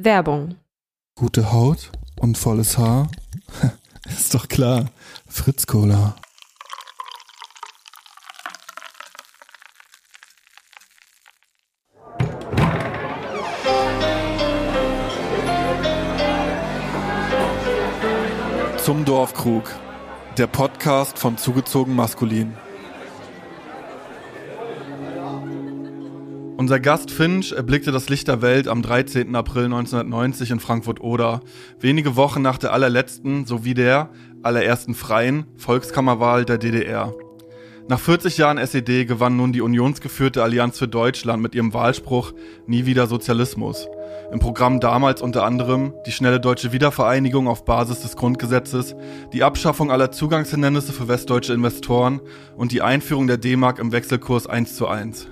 Werbung. Gute Haut und volles Haar? Ist doch klar. Fritz Cola. Zum Dorfkrug. Der Podcast von Zugezogen Maskulin. Unser Gast Finch erblickte das Licht der Welt am 13. April 1990 in Frankfurt-Oder, wenige Wochen nach der allerletzten sowie der allerersten freien Volkskammerwahl der DDR. Nach 40 Jahren SED gewann nun die unionsgeführte Allianz für Deutschland mit ihrem Wahlspruch Nie wieder Sozialismus. Im Programm damals unter anderem die schnelle deutsche Wiedervereinigung auf Basis des Grundgesetzes, die Abschaffung aller Zugangshindernisse für westdeutsche Investoren und die Einführung der D-Mark im Wechselkurs 1 zu 1.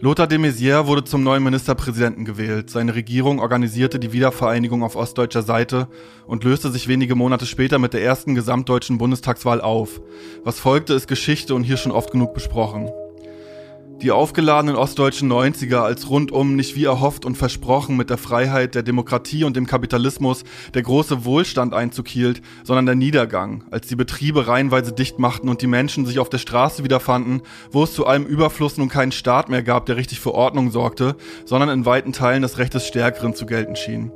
Lothar de Maizière wurde zum neuen Ministerpräsidenten gewählt. Seine Regierung organisierte die Wiedervereinigung auf ostdeutscher Seite und löste sich wenige Monate später mit der ersten gesamtdeutschen Bundestagswahl auf. Was folgte, ist Geschichte und hier schon oft genug besprochen. Die aufgeladenen ostdeutschen 90er als rundum nicht wie erhofft und versprochen mit der Freiheit, der Demokratie und dem Kapitalismus der große Wohlstand Einzug hielt, sondern der Niedergang, als die Betriebe reihenweise dicht machten und die Menschen sich auf der Straße wiederfanden, wo es zu allem Überfluss nun keinen Staat mehr gab, der richtig für Ordnung sorgte, sondern in weiten Teilen das Recht des Stärkeren zu gelten schien.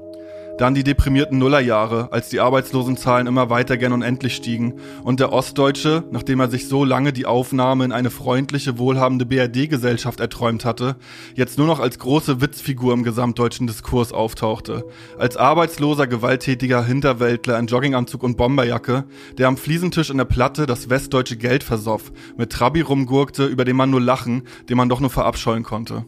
Dann die deprimierten Nullerjahre, als die Arbeitslosenzahlen immer weiter gern unendlich stiegen und der Ostdeutsche, nachdem er sich so lange die Aufnahme in eine freundliche, wohlhabende BRD-Gesellschaft erträumt hatte, jetzt nur noch als große Witzfigur im gesamtdeutschen Diskurs auftauchte. Als arbeitsloser, gewalttätiger Hinterwäldler in Jogginganzug und Bomberjacke, der am Fliesentisch in der Platte das westdeutsche Geld versoff, mit Trabi rumgurkte, über den man nur lachen, den man doch nur verabscheuen konnte.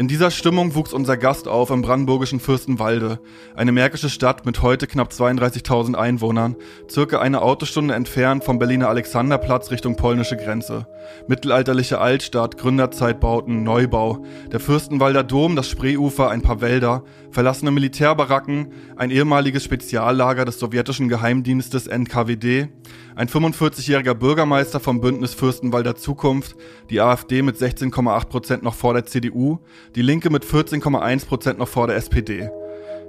In dieser Stimmung wuchs unser Gast auf im brandenburgischen Fürstenwalde, eine märkische Stadt mit heute knapp 32.000 Einwohnern, circa eine Autostunde entfernt vom Berliner Alexanderplatz Richtung polnische Grenze. Mittelalterliche Altstadt, Gründerzeitbauten, Neubau, der Fürstenwalder Dom, das Spreeufer, ein paar Wälder, verlassene Militärbaracken, ein ehemaliges Speziallager des sowjetischen Geheimdienstes NKWD, ein 45-jähriger Bürgermeister vom Bündnis Fürstenwalder Zukunft, die AfD mit 16,8 Prozent noch vor der CDU, die Linke mit 14,1 Prozent noch vor der SPD.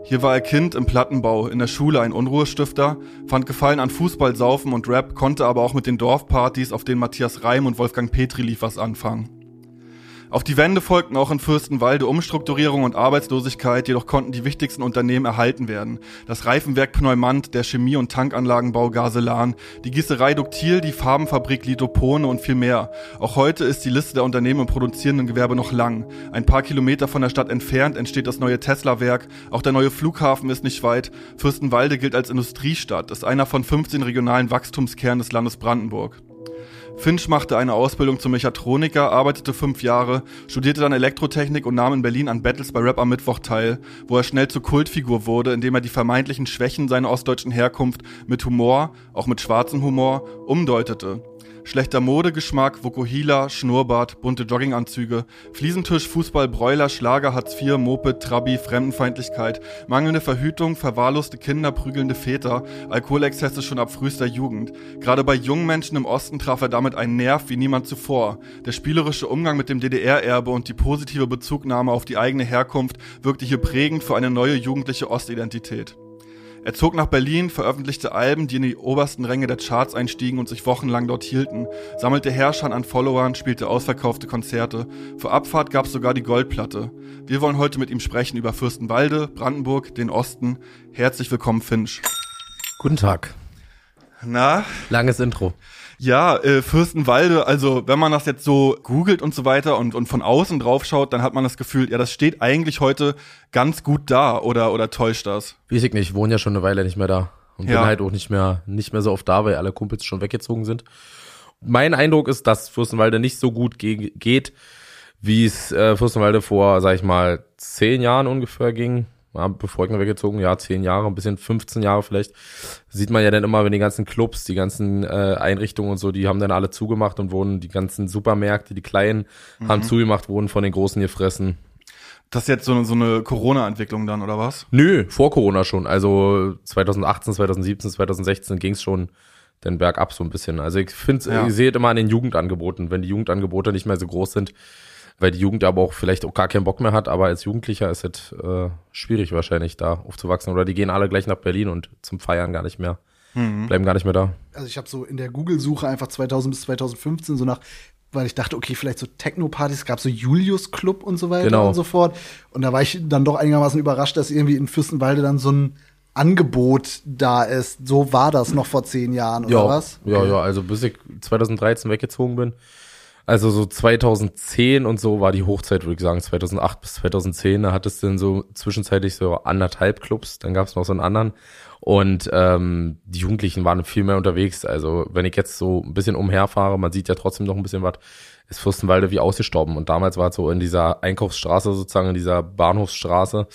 Hier war er Kind im Plattenbau, in der Schule ein Unruhestifter, fand Gefallen an Fußball, Saufen und Rap, konnte aber auch mit den Dorfpartys, auf denen Matthias Reim und Wolfgang Petri lief, was anfangen. Auf die Wende folgten auch in Fürstenwalde Umstrukturierung und Arbeitslosigkeit, jedoch konnten die wichtigsten Unternehmen erhalten werden. Das Reifenwerk Pneumant, der Chemie- und Tankanlagenbau Gaselan, die Gießerei Duktil, die Farbenfabrik Litopone und viel mehr. Auch heute ist die Liste der Unternehmen im produzierenden Gewerbe noch lang. Ein paar Kilometer von der Stadt entfernt entsteht das neue Tesla-Werk, auch der neue Flughafen ist nicht weit. Fürstenwalde gilt als Industriestadt, ist einer von 15 regionalen Wachstumskernen des Landes Brandenburg. Finch machte eine Ausbildung zum Mechatroniker, arbeitete fünf Jahre, studierte dann Elektrotechnik und nahm in Berlin an Battles bei Rap am Mittwoch teil, wo er schnell zur Kultfigur wurde, indem er die vermeintlichen Schwächen seiner ostdeutschen Herkunft mit Humor, auch mit schwarzem Humor, umdeutete. Schlechter Modegeschmack, Vokuhila, Schnurrbart, bunte Jogginganzüge, Fliesentisch, Fußball, Bräuler, Schlager, Hartz IV, Moped, Trabi, Fremdenfeindlichkeit, mangelnde Verhütung, verwahrloste Kinder, prügelnde Väter, Alkoholexzesse schon ab frühester Jugend. Gerade bei jungen Menschen im Osten traf er damit einen Nerv wie niemand zuvor. Der spielerische Umgang mit dem DDR-Erbe und die positive Bezugnahme auf die eigene Herkunft wirkte hier prägend für eine neue jugendliche Ostidentität. Er zog nach Berlin, veröffentlichte Alben, die in die obersten Ränge der Charts einstiegen und sich wochenlang dort hielten, sammelte Herrschern an Followern, spielte ausverkaufte Konzerte. Vor Abfahrt gab es sogar die Goldplatte. Wir wollen heute mit ihm sprechen über Fürstenwalde, Brandenburg, den Osten. Herzlich willkommen, Finch. Guten Tag. Na? Langes Intro. Ja, äh, Fürstenwalde, also wenn man das jetzt so googelt und so weiter und, und von außen drauf schaut, dann hat man das Gefühl, ja, das steht eigentlich heute ganz gut da oder, oder täuscht das? Weiß ich nicht, ich wohne ja schon eine Weile nicht mehr da und Ja. bin halt auch nicht mehr, nicht mehr so oft da, weil alle Kumpels schon weggezogen sind. Mein Eindruck ist, dass Fürstenwalde nicht so gut ge geht, wie es äh, Fürstenwalde vor, sag ich mal, zehn Jahren ungefähr ging. Ja, bevor ich mal weggezogen, ja, zehn Jahre, ein bisschen 15 Jahre vielleicht. Sieht man ja dann immer, wenn die ganzen Clubs, die ganzen äh, Einrichtungen und so, die haben dann alle zugemacht und wurden, die ganzen Supermärkte, die kleinen, haben zugemacht, wurden von den Großen gefressen. Das ist jetzt so eine, so eine Corona-Entwicklung dann, oder was? Nö, vor Corona schon. Also 2018, 2017, 2016 ging es schon den Berg ab so ein bisschen. Also ich finde, Ja. ich sehe es immer an den Jugendangeboten. Wenn die Jugendangebote nicht mehr so groß sind, weil die Jugend aber auch vielleicht auch gar keinen Bock mehr hat, aber als Jugendlicher ist es äh, schwierig wahrscheinlich da aufzuwachsen. Oder die gehen alle gleich nach Berlin und zum Feiern gar nicht mehr. Mhm. Bleiben gar nicht mehr da. Also ich habe so in der Google-Suche einfach 2000 bis 2015 so nach weil ich dachte, okay, vielleicht so Techno-Partys, es gab so Julius Club und so weiter Genau. und so fort. Und da war ich dann doch einigermaßen überrascht, dass irgendwie in Fürstenwalde dann so ein Angebot da ist. So war das noch vor zehn Jahren, oder ja, was? Ja, ja, also bis ich 2013 weggezogen bin. Also so 2010 und so war die Hochzeit, würde ich sagen, 2008 bis 2010. Da hattest du dann so zwischenzeitlich so anderthalb Clubs, dann gab es noch so einen anderen. Und ähm, die Jugendlichen waren viel mehr unterwegs. Also wenn ich jetzt so ein bisschen umherfahre, man sieht ja trotzdem noch ein bisschen was, ist Fürstenwalde wie ausgestorben. Und damals war es so in dieser Einkaufsstraße sozusagen, in dieser Bahnhofsstraße,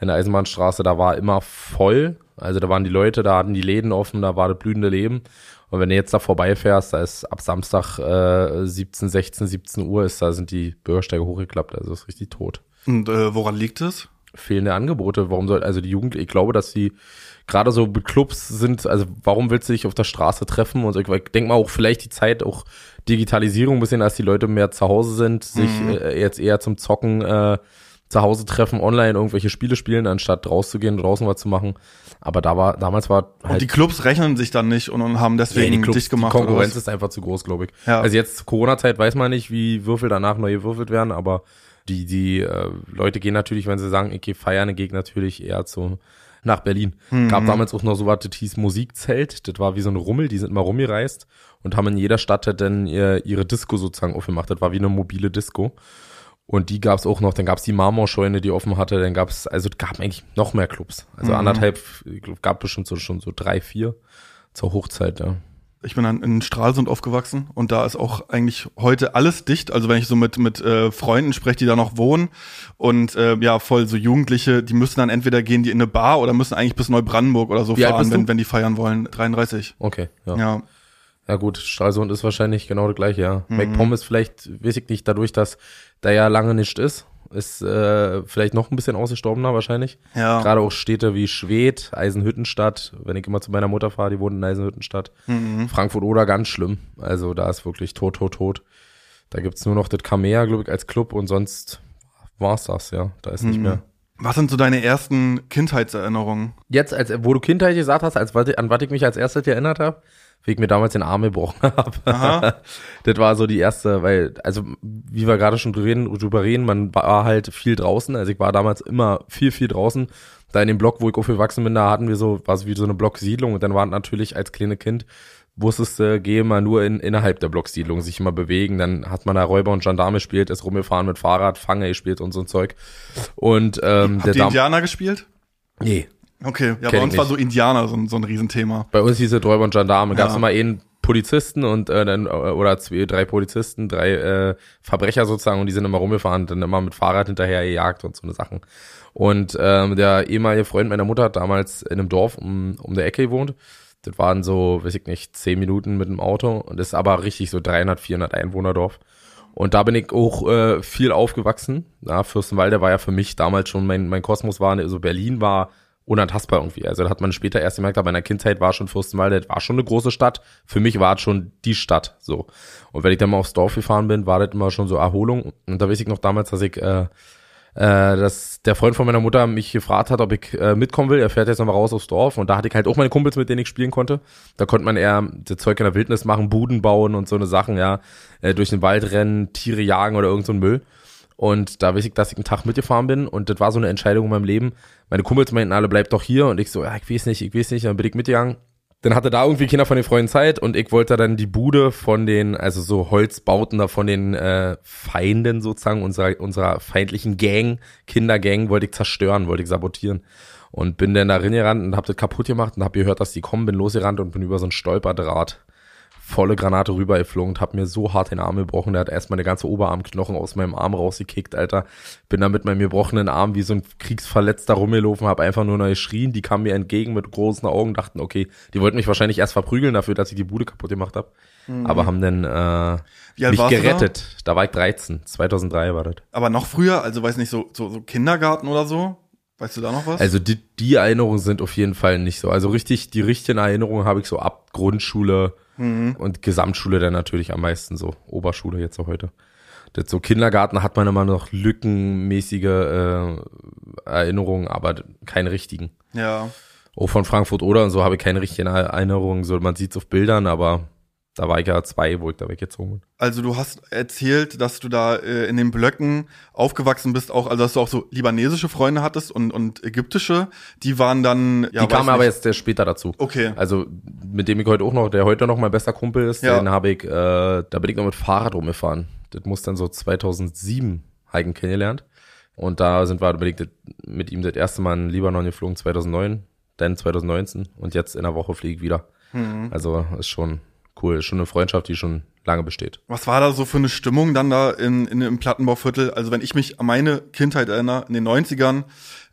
in der Eisenbahnstraße, da war immer voll. Also da waren die Leute, da hatten die Läden offen, da war das blühende Leben. Und wenn du jetzt da vorbeifährst, da ist ab Samstag äh, 17, 16, 17 Uhr, ist, da sind die Bürgersteige hochgeklappt. Also ist richtig tot. Und äh, woran liegt es? Fehlende Angebote. Warum soll, also die Jugend, ich glaube, dass sie gerade so mit Clubs sind, also warum willst du dich auf der Straße treffen? Und so, ich denke mal auch vielleicht die Zeit, auch Digitalisierung ein bisschen, als die Leute mehr zu Hause sind, sich äh, jetzt eher zum Zocken äh, zu Hause treffen, online irgendwelche Spiele spielen, anstatt rauszugehen, draußen was zu machen. Aber da war, damals war Und die Clubs rechnen sich dann nicht und, und haben deswegen Nee, die Clubs, dicht gemacht. Die Konkurrenz ist einfach zu groß, glaube ich. Ja. Also jetzt Corona-Zeit weiß man nicht, wie Würfel danach neu gewürfelt werden, aber die, die äh, Leute gehen natürlich, wenn sie sagen, ich gehe feiern, gehe ich natürlich eher zu nach Berlin. Mhm. Gab damals auch noch so was, das hieß Musikzelt. Das war wie so ein Rummel, die sind mal rumgereist und haben in jeder Stadt dann ihr, ihre Disco sozusagen aufgemacht. Das war wie eine mobile Disco. Und die gab's auch noch, dann gab's die Marmorscheune, die offen hatte, dann gab's, also es gab eigentlich noch mehr Clubs. Also Mhm. anderthalb, gab bestimmt so, schon so drei, vier zur Hochzeit, ja. Ich bin dann in Stralsund aufgewachsen und da ist auch eigentlich heute alles dicht. Also wenn ich so mit mit äh, Freunden spreche, die da noch wohnen und äh, ja voll so Jugendliche, die müssen dann entweder gehen die in eine Bar oder müssen eigentlich bis Neubrandenburg oder so Wie fahren, wenn wenn die feiern wollen. 33. Okay, ja. Ja. Ja gut, Stralsund ist wahrscheinlich genau das gleiche, ja. Mhm. MacPom ist vielleicht, weiß ich nicht, dadurch, dass da ja lange nicht ist, ist äh, vielleicht noch ein bisschen ausgestorbener wahrscheinlich. Ja. Gerade auch Städte wie Schwedt, Eisenhüttenstadt, wenn ich immer zu meiner Mutter fahre, die wohnt in Eisenhüttenstadt. Mhm. Frankfurt oder ganz schlimm. Also da ist wirklich tot, tot, tot. Da gibt's nur noch das Kamea, glaube ich, als Club und sonst war's das, ja. Da ist nicht Mhm. mehr. Was sind so deine ersten Kindheitserinnerungen? Jetzt, als wo du Kindheit gesagt hast, als an was ich mich als erstes erinnert habe, wie ich mir damals den Arm gebrochen habe. Das war so die erste, weil, also wie wir gerade schon drüber reden, man war halt viel draußen. Also ich war damals immer viel, viel draußen. Da in dem Block, wo ich aufgewachsen bin, da hatten wir so, war es wie so eine Blocksiedlung und dann waren natürlich als kleine Kind, wusstest du, geh mal nur in, innerhalb der Blocksiedlung, sich immer bewegen, dann hat man da Räuber und Gendarme gespielt, ist rumgefahren mit Fahrrad, Fange gespielt und so ein Zeug. Und ähm, Habt ihr Dam- Indianer gespielt? Nee, Okay, ja, Kenn bei uns war so Indianer so, ein- so ein Riesenthema. Bei uns hieß es Räuber und Gendarme. Gab es Ja. immer einen Polizisten und äh, dann äh, oder zwei, drei Polizisten, drei äh, Verbrecher sozusagen und die sind immer rumgefahren, dann immer mit Fahrrad hinterher gejagt und so eine Sachen. Und ähm, der ehemalige Freund meiner Mutter hat damals in einem Dorf um, um der Ecke gewohnt. Das waren so, weiß ich nicht, zehn Minuten mit dem Auto und das ist aber richtig so 300, 400 Einwohnerdorf. Und da bin ich auch äh, viel aufgewachsen. Ja, Fürstenwalde war ja für mich damals schon mein, mein Kosmos war, also Berlin war unantastbar irgendwie. Also da hat man später erst gemerkt, aber in der Kindheit war schon Fürstenwalde, das war schon eine große Stadt. Für mich war es schon die Stadt, so. Und wenn ich dann mal aufs Dorf gefahren bin, war das immer schon so Erholung. Und da weiß ich noch damals, dass ich, äh, äh, dass der Freund von meiner Mutter mich gefragt hat, ob ich äh, mitkommen will. Er fährt jetzt nochmal raus aufs Dorf und da hatte ich halt auch meine Kumpels, mit denen ich spielen konnte. Da konnte man eher das Zeug in der Wildnis machen, Buden bauen und so eine Sachen, ja, äh, durch den Wald rennen, Tiere jagen oder irgend so ein Müll. Und da weiß ich, dass ich einen Tag mitgefahren bin und das war so eine Entscheidung in meinem Leben. Meine Kumpels meinten alle, bleib doch hier und ich so, ja, ich weiß nicht, ich weiß nicht, dann bin ich mitgegangen. Dann hatte da irgendwie Kinder von den Freunden Zeit und ich wollte dann die Bude von den, also so Holzbauten da von den äh, Feinden sozusagen, unserer, unserer feindlichen Gang, Kindergang, wollte ich zerstören, wollte ich sabotieren. Und bin dann da reingerannt und hab das kaputt gemacht und hab gehört, dass die kommen, bin losgerannt und bin über so ein Stolperdraht volle Granate rübergeflogen und hab mir so hart den Arm gebrochen. Der hat erst meine ganze Oberarmknochen aus meinem Arm rausgekickt, Alter. Bin da mit meinem gebrochenen Arm wie so ein Kriegsverletzter rumgelaufen, hab einfach nur noch geschrien. Die kamen mir entgegen mit großen Augen, dachten, okay, die wollten mich wahrscheinlich erst verprügeln dafür, dass ich die Bude kaputt gemacht hab. Aber haben dann äh, mich du da? gerettet. Da? war ich 13, 2003 war das. Aber noch früher, also weiß nicht, so, so, so Kindergarten oder so? Weißt du da noch was? Also die, die Erinnerungen sind auf jeden Fall nicht so. Also richtig, die richtigen Erinnerungen habe ich so ab Grundschule Mhm. und Gesamtschule dann natürlich am meisten so. Oberschule jetzt so heute. Das so Kindergarten hat man immer noch lückenmäßige äh, Erinnerungen, aber keine richtigen. Ja. Auch von Frankfurt oder und so habe ich keine richtigen Erinnerungen. So, man sieht es auf Bildern, aber da war ich ja zwei, wo ich da weggezogen bin. Also du hast erzählt, dass du da äh, in den Blöcken aufgewachsen bist, auch also dass du auch so libanesische Freunde hattest und, und ägyptische. Die waren dann ja, Die kamen aber jetzt sehr später dazu. Okay. Also mit dem ich heute auch noch, der heute noch mein bester Kumpel ist, Ja. den habe ich, äh, da bin ich noch mit Fahrrad rumgefahren. Das muss dann so 2007 Heiken kennengelernt. Und da sind wir bin ich das- mit ihm das erste Mal in Libanon geflogen, 2009, dann 2019 und jetzt in der Woche fliege ich wieder. Mhm. Also ist schon cool, schon eine Freundschaft, die schon lange besteht. Was war da so für eine Stimmung dann da in, in, im Plattenbauviertel? Also wenn ich mich an meine Kindheit erinnere, in den 90ern,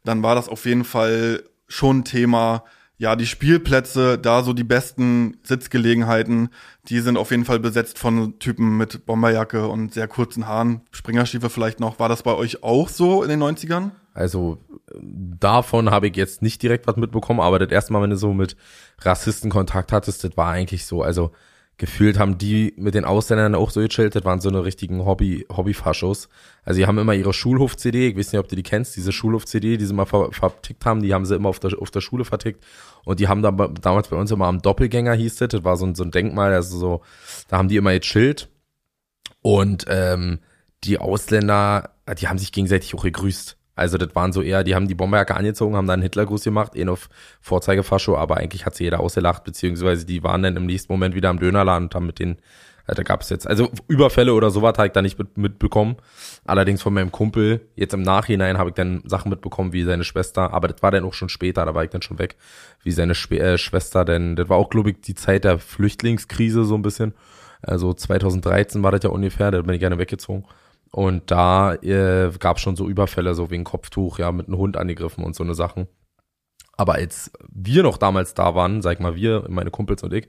dann war das auf jeden Fall schon ein Thema. Ja, die Spielplätze, da so die besten Sitzgelegenheiten, die sind auf jeden Fall besetzt von Typen mit Bomberjacke und sehr kurzen Haaren, Springerstiefel vielleicht noch. War das bei euch auch so in den 90ern? Also davon habe ich jetzt nicht direkt was mitbekommen, aber das erste Mal, wenn du so mit Rassisten Kontakt hattest, das war eigentlich so, also gefühlt haben die mit den Ausländern auch so gechillt, das waren so eine richtigen Hobby, Hobbyfaschos. Also die haben immer ihre Schulhof-CD, ich weiß nicht, ob du die kennst, diese Schulhof-CD, die sie mal ver vertickt haben, die haben sie immer auf der, auf der Schule vertickt und die haben da damals bei uns immer am Doppelgänger hieß das, das war so ein, so ein Denkmal, also so, da haben die immer gechillt und ähm, die Ausländer, die haben sich gegenseitig auch gegrüßt. Also das waren so eher, die haben die Bomberjacke angezogen, haben dann Hitlergruß gemacht, eh auf Vorzeigefascho, aber eigentlich hat sie jeder ausgelacht, beziehungsweise die waren dann im nächsten Moment wieder am Dönerladen und haben mit den, äh, da gab es jetzt, also Überfälle oder sowas habe ich da nicht mit, mitbekommen. Allerdings von meinem Kumpel, jetzt im Nachhinein habe ich dann Sachen mitbekommen, wie seine Schwester, aber das war dann auch schon später, da war ich dann schon weg, wie seine Schw äh, Schwester, denn das war auch, glaube ich, die Zeit der Flüchtlingskrise so ein bisschen. Also 2013 war das ja ungefähr, da bin ich gerne weggezogen. Und da äh, gab es schon so Überfälle, so wegen Kopftuch, ja, mit einem Hund angegriffen und so eine Sachen. Aber als wir noch damals da waren, sag ich mal wir, meine Kumpels und ich,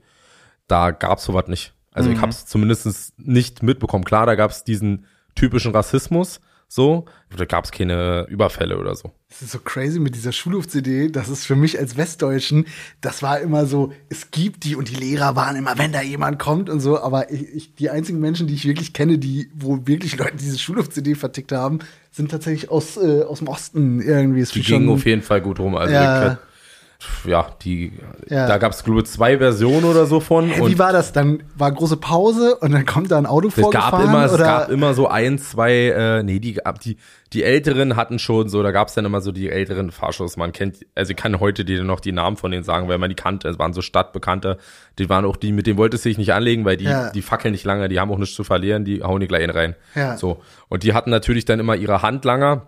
da gab's sowas nicht. Also ich Mhm. habe es zumindest nicht mitbekommen. Klar, da gab's diesen typischen Rassismus, so, da gab's keine Überfälle oder so. Das ist so crazy mit dieser Schulhof-CD. Das ist für mich als Westdeutschen, das war immer so, es gibt die und die Lehrer waren immer, wenn da jemand kommt und so. Aber ich, ich, die einzigen Menschen, die ich wirklich kenne, die, wo wirklich Leute diese Schulhof-CD vertickt haben, sind tatsächlich aus, äh, aus dem Osten irgendwie. Ist Die schon- gingen auf jeden Fall gut rum. Also Ja. Ja, die, Ja. da gab's glaube ich zwei Versionen oder so von. Und wie war das? Dann war große Pause und dann kommt da ein Auto Es gab vorgefahren? immer, es oder? gab immer so ein, zwei, äh, nee, die, gab- die, die Älteren hatten schon so, da gab es dann immer so die älteren Fahrschuss. Man kennt, also ich kann heute dir noch die Namen von denen sagen, weil man die kannte. Es waren so Stadtbekannte. Die waren auch die, mit denen wolltest du dich nicht anlegen, weil die, Ja. die fackeln nicht lange, die haben auch nichts zu verlieren, die hauen die gleich in rein. Ja. So. Und die hatten natürlich dann immer ihre Handlanger,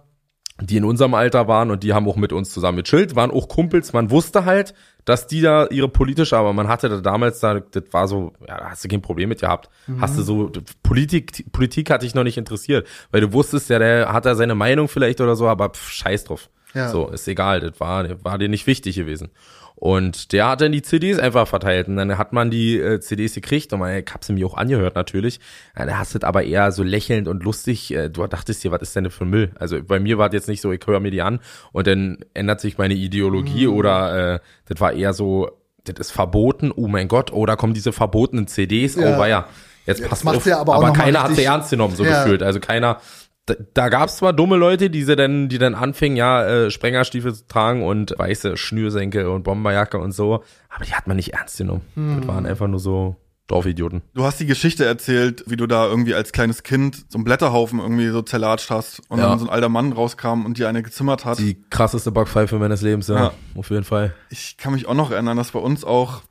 die in unserem Alter waren und die haben auch mit uns zusammen gechillt, waren auch Kumpels. Man wusste halt, dass die da ihre politische, aber man hatte da damals da, das war so, ja, da hast du kein Problem mit gehabt. Hast du so, Politik, Politik hat dich noch nicht interessiert, weil du wusstest ja, der hat da seine Meinung vielleicht oder so, aber pff, scheiß drauf. Ja. So, ist egal, das war, war dir nicht wichtig gewesen. Und der hat dann die CDs einfach verteilt und dann hat man die äh, CDs gekriegt und man, ich hab sie mir auch angehört natürlich. Ja, du das aber eher so lächelnd und lustig, äh, du dachtest dir, was ist denn das für Müll? Also bei mir war das jetzt nicht so, ich höre mir die an und dann ändert sich meine Ideologie Mhm. oder äh, das war eher so, das ist verboten, oh mein Gott, oh, da kommen diese verbotenen CDs, Ja. oh weia. Jetzt das passt macht's auf, ja aber auch aber keiner hat sie ernst genommen, so Ja. gefühlt. Also keiner, da, da gab es zwar dumme Leute, die sie dann, die dann anfingen, ja, äh, Sprengerstiefel zu tragen und weiße Schnürsenkel und Bomberjacke und so, aber die hat man nicht ernst genommen. Hm. Das waren einfach nur so Dorfidioten. Du hast die Geschichte erzählt, wie du da irgendwie als kleines Kind so einen Blätterhaufen irgendwie so zerlatscht hast und Ja. dann so ein alter Mann rauskam und dir eine gezimmert hat. Die krasseste Backpfeife meines Lebens, ja, Ja. auf jeden Fall. ich kann mich auch noch erinnern, dass bei uns auch,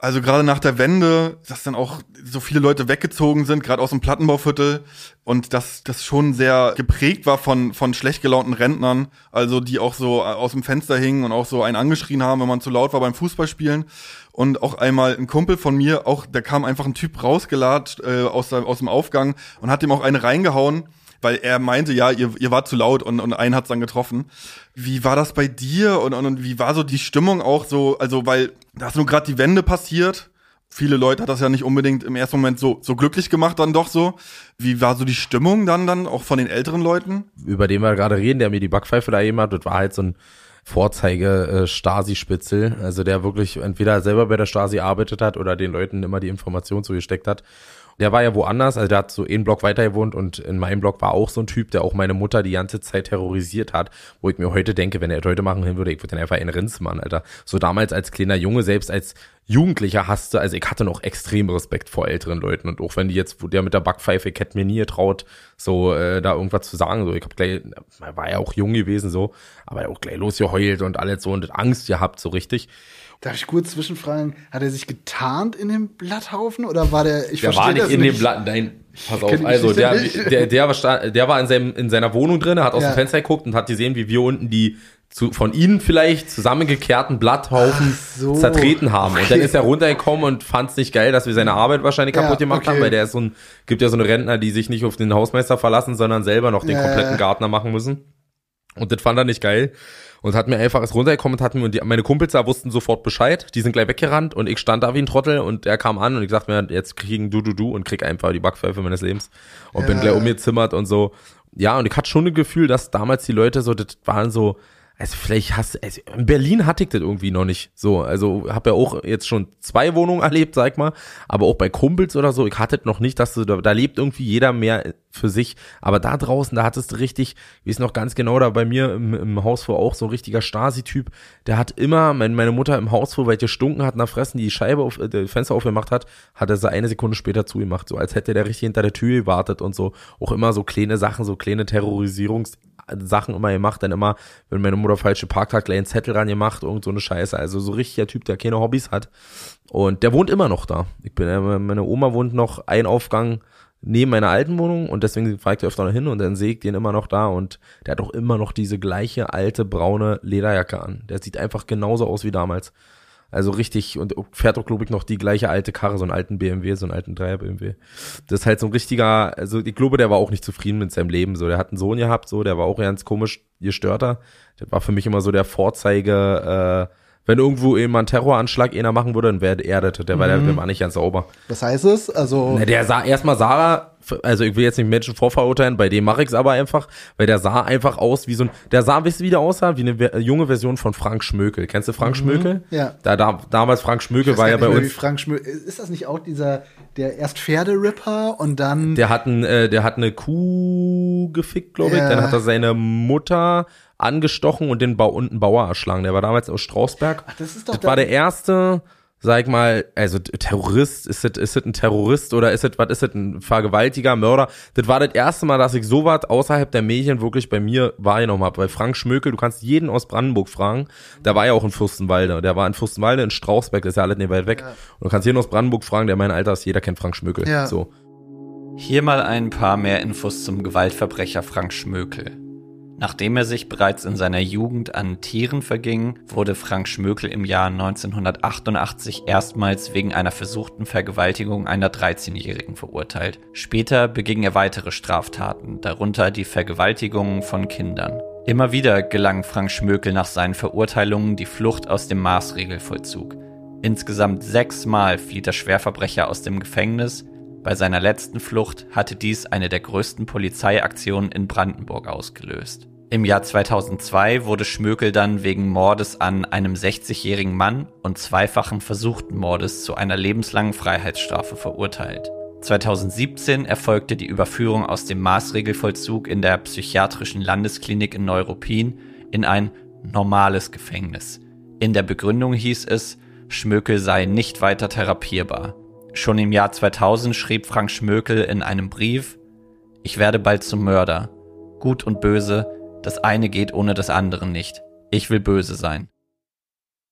also gerade nach der Wende, dass dann auch so viele Leute weggezogen sind, gerade aus dem Plattenbauviertel. Und dass das schon sehr geprägt war von, von schlecht gelaunten Rentnern, also die auch so aus dem Fenster hingen und auch so einen angeschrien haben, wenn man zu laut war beim Fußballspielen. Und auch einmal ein Kumpel von mir, auch da kam einfach ein Typ rausgelatscht äh, aus, aus dem Aufgang und hat ihm auch eine reingehauen weil er meinte, ja, ihr, ihr wart zu laut und, und einen hat's dann getroffen. Wie war das bei dir und, und, und wie war so die Stimmung auch so, also weil da ist nur gerade die Wende passiert. Viele Leute hat das ja nicht unbedingt im ersten Moment so, so glücklich gemacht dann doch so. Wie war so die Stimmung dann dann auch von den älteren Leuten? Über den wir gerade reden, der mir die Backpfeife da eben hat, das war halt so ein Vorzeige äh, Stasi-Spitzel, also der wirklich entweder selber bei der Stasi arbeitet hat oder den Leuten immer die Information zugesteckt hat. Der war ja woanders, also der hat so einen Block weiter gewohnt und in meinem Block war auch so ein Typ, der auch meine Mutter die ganze Zeit terrorisiert hat, wo ich mir heute denke, wenn er heute machen würde, ich würde dann einfach einen Rins machen, Alter. So damals als kleiner Junge, selbst als Jugendlicher hasste, also ich hatte noch extrem Respekt vor älteren Leuten und auch wenn die jetzt, wo der mit der Backpfeife, ich hätte mir nie getraut, so äh, da irgendwas zu sagen, so ich hab gleich, war ja auch jung gewesen so, aber auch gleich losgeheult und alles so und Angst gehabt so richtig. Darf ich kurz zwischenfragen, hat er sich getarnt in dem Blatthaufen oder war der, ich Der war nicht in dem Blatt, nein, pass auf, also der, der, der, war, der war in, seinem, in seiner Wohnung drin, hat aus ja. dem Fenster geguckt und hat gesehen, wie wir unten die zu, von ihnen vielleicht zusammengekehrten Blatthaufen so. zertreten haben. Okay. Und dann ist er runtergekommen und fand es nicht geil, dass wir seine Arbeit wahrscheinlich kaputt ja, gemacht okay. haben, weil der ist so ein, gibt ja so eine Rentner, die sich nicht auf den Hausmeister verlassen, sondern selber noch den ja, kompletten Gartner machen müssen. Und das fand er nicht geil und hat mir einfach ist runtergekommen und hat mir und die, meine Kumpels da wussten sofort Bescheid, die sind gleich weggerannt und ich stand da wie ein Trottel und er kam an und ich sagte mir, jetzt kriegen du du du und krieg einfach die Backpfeife meines Lebens und ja. bin gleich umgezimmert und so. Ja, und ich hatte schon ein Gefühl, dass damals die Leute so, das waren so, also vielleicht hast also in Berlin hatte ich das irgendwie noch nicht so. Also habe ja auch jetzt schon zwei Wohnungen erlebt, sag mal, aber auch bei Kumpels oder so, ich hatte das noch nicht, dass du da, da lebt irgendwie jeder mehr für sich, aber da draußen, da hattest du richtig, wie es noch ganz genau da bei mir im, im Haus vor auch so ein richtiger Stasi-Typ, der hat immer, mein, meine Mutter im Haus vor, weil die stunken hat nach Fressen, die Scheibe auf, äh, Fenster aufgemacht hat, hat er sie eine Sekunde später zugemacht, so als hätte der richtig hinter der Tür gewartet und so, auch immer so kleine Sachen, so kleine Terrorisierungs Sachen immer gemacht, dann immer, wenn meine Mutter falsche parkt hat, gleich einen Zettel ran gemacht, irgend so eine Scheiße. Also so richtiger Typ, der keine Hobbys hat. Und der wohnt immer noch da. Ich bin, äh, meine Oma wohnt noch ein Aufgang neben meiner alten Wohnung und deswegen fahre ich öfter noch hin und dann sehe ich den immer noch da und der hat auch immer noch diese gleiche alte braune Lederjacke an. Der sieht einfach genauso aus wie damals. Also richtig, und fährt auch, glaube ich, noch die gleiche alte Karre, so einen alten BMW, so einen alten Dreier BMW. Das ist halt so ein richtiger, also ich glaube, der war auch nicht zufrieden mit seinem Leben. So, der hat einen Sohn gehabt, so, der war auch ganz komisch gestörter. Das war für mich immer so der Vorzeige, äh, wenn irgendwo jemand Terroranschlag einer machen würde, dann wäre er das. Der, war, der, der war nicht ganz sauber. Was heißt es? Also. Na, der sah erstmal Sarah, also ich will jetzt nicht Menschen vorverurteilen, bei dem mache ich es aber einfach, weil der sah einfach aus wie so ein, der sah, wisst ihr, wie der aussah? Wie eine junge Version von Frank Schmökel. Kennst du Frank mhm. Schmökel? Ja. Da, da, damals Frank Schmökel war ja bei uns. Frank Schmökel, ist das nicht auch dieser, der erst Pferderipper und dann. Der hat, ein, äh, der hat eine Kuh gefickt, glaube ich. Ja. Dann hat er seine Mutter angestochen und den ba und einen Bauer erschlagen. Der war damals aus Strausberg. Ach, das ist doch das war der erste, sag mal, also Terrorist, ist das, ist das ein Terrorist oder ist das, was ist das, ein Vergewaltiger, Mörder? Das war das erste Mal, dass ich sowas außerhalb der Medien wirklich bei mir wahrgenommen habe. Bei Frank Schmökel, du kannst jeden aus Brandenburg fragen, der war ja auch in Fürstenwalde, der war in Fürstenwalde, in Strausberg, das ist ja alles nicht weit weg. Ja. Und du kannst jeden aus Brandenburg fragen, der mein Alter ist, jeder kennt Frank Schmökel. Ja. So. Hier mal ein paar mehr Infos zum Gewaltverbrecher Frank Schmökel. Nachdem er sich bereits in seiner Jugend an Tieren verging, wurde Frank Schmökel im Jahr 1988 erstmals wegen einer versuchten Vergewaltigung einer 13-Jährigen verurteilt. Später beging er weitere Straftaten, darunter die Vergewaltigungen von Kindern. Immer wieder gelang Frank Schmökel nach seinen Verurteilungen die Flucht aus dem Maßregelvollzug. Insgesamt sechsmal flieht der Schwerverbrecher aus dem Gefängnis. Bei seiner letzten Flucht hatte dies eine der größten Polizeiaktionen in Brandenburg ausgelöst. Im Jahr 2002 wurde Schmökel dann wegen Mordes an einem 60-jährigen Mann und zweifachen versuchten Mordes zu einer lebenslangen Freiheitsstrafe verurteilt. 2017 erfolgte die Überführung aus dem Maßregelvollzug in der psychiatrischen Landesklinik in Neuruppin in ein normales Gefängnis. In der Begründung hieß es, Schmökel sei nicht weiter therapierbar. Schon im Jahr 2000 schrieb Frank Schmökel in einem Brief, ich werde bald zum Mörder. Gut und böse, das eine geht ohne das andere nicht. Ich will böse sein.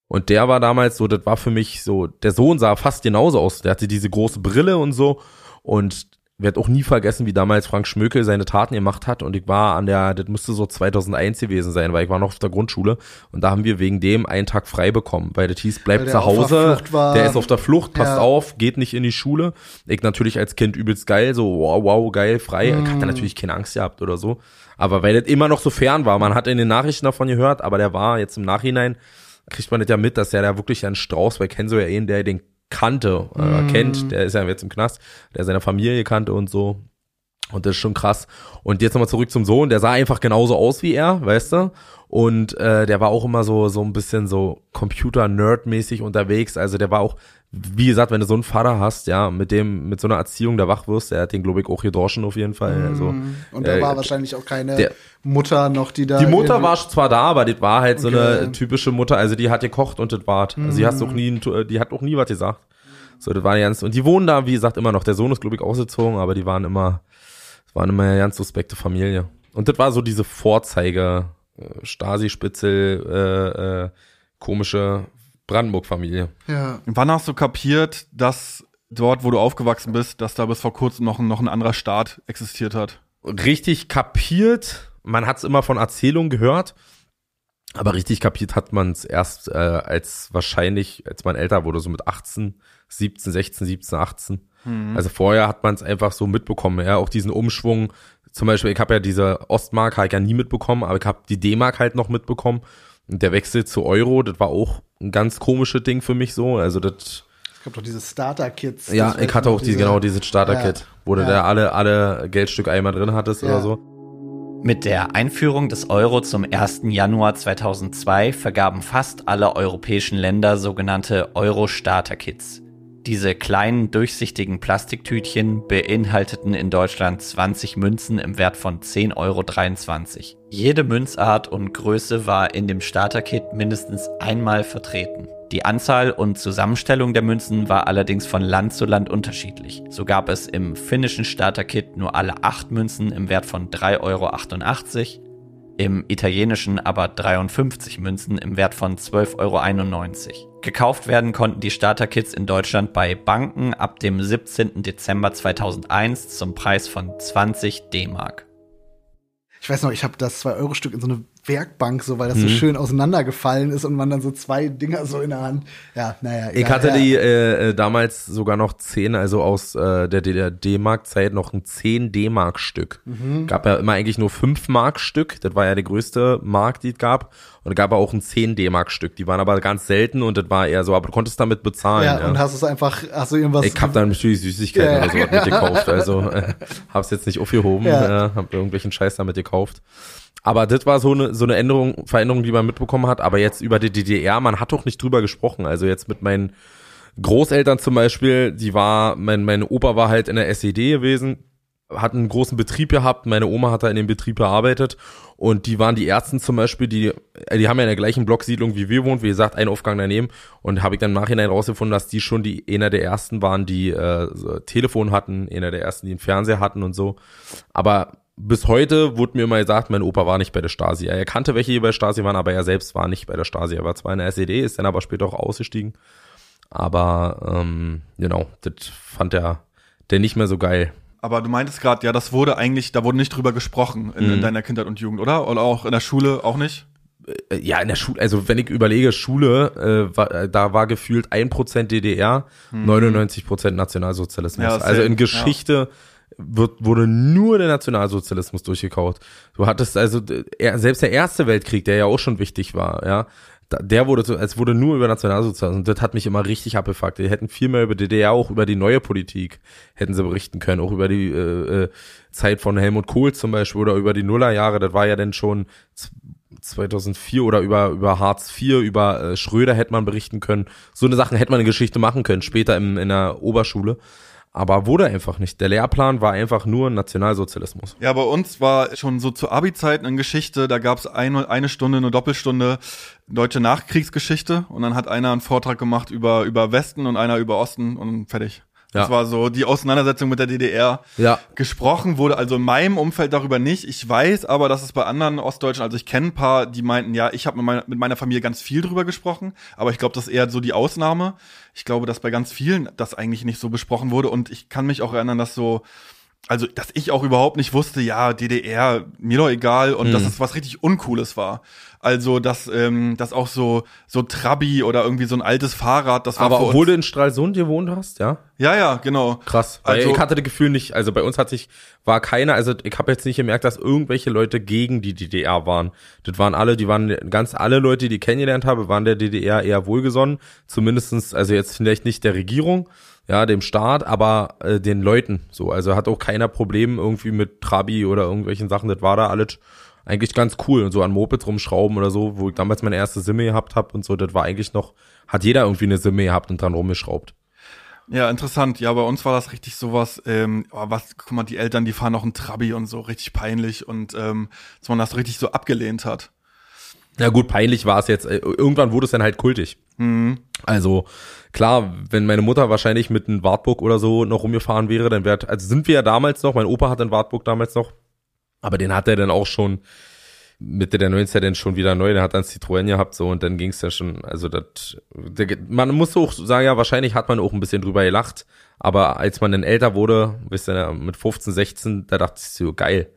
Und der war damals so, das war für mich so, der Sohn sah fast genauso aus. Der hatte diese große Brille und so. Und werde auch nie vergessen, wie damals Frank Schmökel seine Taten gemacht hat. Und ich war an der, das müsste so 2001 gewesen sein, weil ich war noch auf der Grundschule. Und da haben wir wegen dem einen Tag frei bekommen, weil das hieß, bleibt zu Hause. Der, der ist auf der Flucht, passt ja. auf, geht nicht in die Schule. Ich natürlich als Kind übelst geil, so wow, wow, geil, frei. Mm. Ich hatte natürlich keine Angst gehabt oder so. Aber weil das immer noch so fern war, man hat in den Nachrichten davon gehört, aber der war jetzt im Nachhinein, kriegt man das ja mit, dass der da wirklich ein Strauß, weil kennen so ja einen, der den kannte, äh, mm. kennt, der ist ja jetzt im Knast, der seine Familie kannte und so. Und das ist schon krass. Und jetzt nochmal zurück zum Sohn, der sah einfach genauso aus wie er, weißt du? Und äh, der war auch immer so so ein bisschen so Computer-Nerd-mäßig unterwegs. Also der war auch, wie gesagt, wenn du so einen Vater hast, ja, mit dem, mit so einer Erziehung der wach wirst, der hat den, glaube ich, auch gedroschen auf jeden Fall. Also, Und da äh, war wahrscheinlich auch keine der- Mutter noch, die da. die Mutter war zwar da, aber das war halt so Okay. eine typische Mutter, also die hat gekocht und das war, also die hast auch nie, die hat auch nie was gesagt. So, das war ganz, und die wohnen da, wie gesagt, immer noch. Der Sohn ist, glaube ich, ausgezogen, aber die waren immer, das waren immer eine ganz suspekte Familie. Und das war so diese Vorzeige, äh, Stasi-Spitzel, äh, äh, komische Brandenburg-Familie. Ja. Wann hast du kapiert, dass dort, wo du aufgewachsen bist, dass da bis vor kurzem noch, ein- noch ein anderer Staat existiert hat? richtig kapiert. Man hat es immer von Erzählungen gehört, aber richtig kapiert hat man es erst äh, als wahrscheinlich, als man älter wurde, so mit 18, 17, 16, 17, 18. Also vorher hat man es einfach so mitbekommen, ja, auch diesen Umschwung. Zum Beispiel, ich habe ja diese Ostmark halt ja nie mitbekommen, aber ich habe die D-Mark halt noch mitbekommen. Und der Wechsel zu Euro, das war auch ein ganz komisches Ding für mich so. Also das Es gab doch diese Starter-Kits. ja, ich hatte auch die, genau dieses Starter-Kit, Ja. wo du Ja. da alle, alle Geldstücke einmal drin hattest Ja. oder so. Mit der Einführung des Euro zum 1. Januar 2002 vergaben fast alle europäischen Länder sogenannte Euro-Starter-Kits. Diese kleinen, durchsichtigen Plastiktütchen beinhalteten in Deutschland 20 Münzen im Wert von 10,23 Euro. Jede Münzart und Größe war in dem Starter-Kit mindestens einmal vertreten. Die Anzahl und Zusammenstellung der Münzen war allerdings von Land zu Land unterschiedlich. So gab es im finnischen Starter-Kit nur alle acht Münzen im Wert von 3,88 Euro, im italienischen aber 53 Münzen im Wert von 12,91 Euro. Gekauft werden konnten die Starter-Kits in Deutschland bei Banken ab dem 17. Dezember 2001 zum Preis von 20 D-Mark. Ich weiß noch, ich habe das 2-Euro-Stück in so eine Werkbank, so weil das so Mhm. schön auseinandergefallen ist und man dann so zwei Dinger so in der Hand. Ja, naja. Ich egal, hatte ja. die äh, äh, damals sogar noch 10, also aus äh, der DDR D-Mark-Zeit noch ein 10 D-Mark-Stück. Mhm. Gab ja immer eigentlich nur 5 Mark-Stück, das war ja die größte Mark, die es gab. Und es gab auch ein 10 D-Mark-Stück, die waren aber ganz selten und das war eher so, aber du konntest damit bezahlen. Ja, Ja, und hast es einfach, hast du irgendwas. ich hab dann natürlich Süßigkeiten Ja, oder sowas mitgekauft, also äh, hab's jetzt nicht aufgehoben, Ja. äh, hab irgendwelchen Scheiß damit gekauft. Aber das war so eine so eine Änderung, Veränderung, die man mitbekommen hat. Aber jetzt über die DDR, man hat doch nicht drüber gesprochen. Also jetzt mit meinen Großeltern zum Beispiel, die war, mein, mein Opa war halt in der SED gewesen, hat einen großen Betrieb gehabt, meine Oma hat da in dem Betrieb gearbeitet und die waren die ersten zum Beispiel, die, äh, die haben ja in der gleichen Blocksiedlung wie wir wohnt, wie gesagt, ein Aufgang daneben und habe ich dann im Nachhinein rausgefunden, dass die schon die einer der ersten waren, die äh, so Telefon hatten, einer der ersten, die einen Fernseher hatten und so. Aber bis heute wurde mir immer gesagt, mein Opa war nicht bei der Stasi. Er kannte welche, die bei der Stasi waren, aber er selbst war nicht bei der Stasi. Er war zwar in der SED, ist dann aber später auch ausgestiegen. Aber ähm, genau, das fand er der nicht mehr so geil. Aber du meintest gerade, ja, das wurde eigentlich, da wurde nicht drüber gesprochen in, Mhm. in deiner Kindheit und Jugend, oder? Oder auch in der Schule auch nicht? Äh, Ja, in der Schule, also wenn ich überlege, Schule, äh, war, äh, da war gefühlt 1% DDR, 99% Nationalsozialismus. Ja, also in Geschichte wird, wurde nur der Nationalsozialismus durchgekaut. Du hattest also, selbst der Erste Weltkrieg, der ja auch schon wichtig war, ja, der wurde, es wurde nur über Nationalsozialismus und das hat mich immer richtig abgefuckt. Die hätten viel mehr über DDR, auch über die neue Politik hätten sie berichten können, auch über die äh, äh, Zeit von Helmut Kohl zum Beispiel oder über die Nullerjahre, das war ja dann schon z- 2004 oder über, über Hartz IV, über äh, Schröder hätte man berichten können. So eine Sachen hätte man in Geschichte machen können, später im, in der Oberschule. Aber wurde einfach nicht. Der Lehrplan war einfach nur Nationalsozialismus. Ja, bei uns war schon so zu Abi-Zeiten in Geschichte, da gab's eine, eine Stunde, eine Doppelstunde deutsche Nachkriegsgeschichte und dann hat einer einen Vortrag gemacht über, über Westen und einer über Osten und fertig. Das Ja. war so die Auseinandersetzung mit der DDR. Ja. Gesprochen wurde also in meinem Umfeld darüber nicht. Ich weiß aber, dass es bei anderen Ostdeutschen, also ich kenne ein paar, die meinten, ja, ich habe mit, meiner- mit meiner Familie ganz viel drüber gesprochen, aber ich glaube, das ist eher so die Ausnahme. Ich glaube, dass bei ganz vielen das eigentlich nicht so besprochen wurde und ich kann mich auch erinnern, dass so also dass ich auch überhaupt nicht wusste, ja, DDR, mir doch egal und Mhm. dass es was richtig Uncooles war. Also, dass, ähm, dass auch so, so Trabi oder irgendwie so ein altes Fahrrad, das war Aber obwohl du in Stralsund gewohnt hast, ja? Ja, ja, genau. Krass. Also- ich hatte das Gefühl nicht, also bei uns hat sich, war keiner, also ich habe jetzt nicht gemerkt, dass irgendwelche Leute gegen die DDR waren. Das waren alle, die waren ganz alle Leute, die ich kennengelernt habe, waren der DDR eher wohlgesonnen. Zumindestens, also jetzt vielleicht nicht der Regierung, ja, dem Staat, aber äh, den Leuten so. Also hat auch keiner Problem irgendwie mit Trabi oder irgendwelchen Sachen. Das war da alles eigentlich ganz cool und so an Mopeds rumschrauben oder so, wo ich damals meine erste Simme gehabt habe und so, das war eigentlich noch, hat jeder irgendwie eine Simme gehabt und dran rumgeschraubt. Ja, interessant. Ja, bei uns war das richtig sowas, ähm, oh, was, guck mal, die Eltern, die fahren noch einen Trabi und so, richtig peinlich und ähm, dass man das richtig so abgelehnt hat. Ja gut, peinlich war es jetzt. Äh, Irgendwann wurde es dann halt kultig. Mhm. Also klar, wenn meine Mutter wahrscheinlich mit einem Wartburg oder so noch rumgefahren wäre, dann wäre, also sind wir ja damals noch, mein Opa hat einen Wartburg damals noch, aber den hat er dann auch schon Mitte der 90er dann schon wieder neu, der hat dann Citroën gehabt so und dann ging's ja schon, also das, man muss auch sagen, ja, wahrscheinlich hat man auch ein bisschen drüber gelacht, aber als man dann älter wurde, wisst ihr, mit 15, 16, da dachte ich so, geil,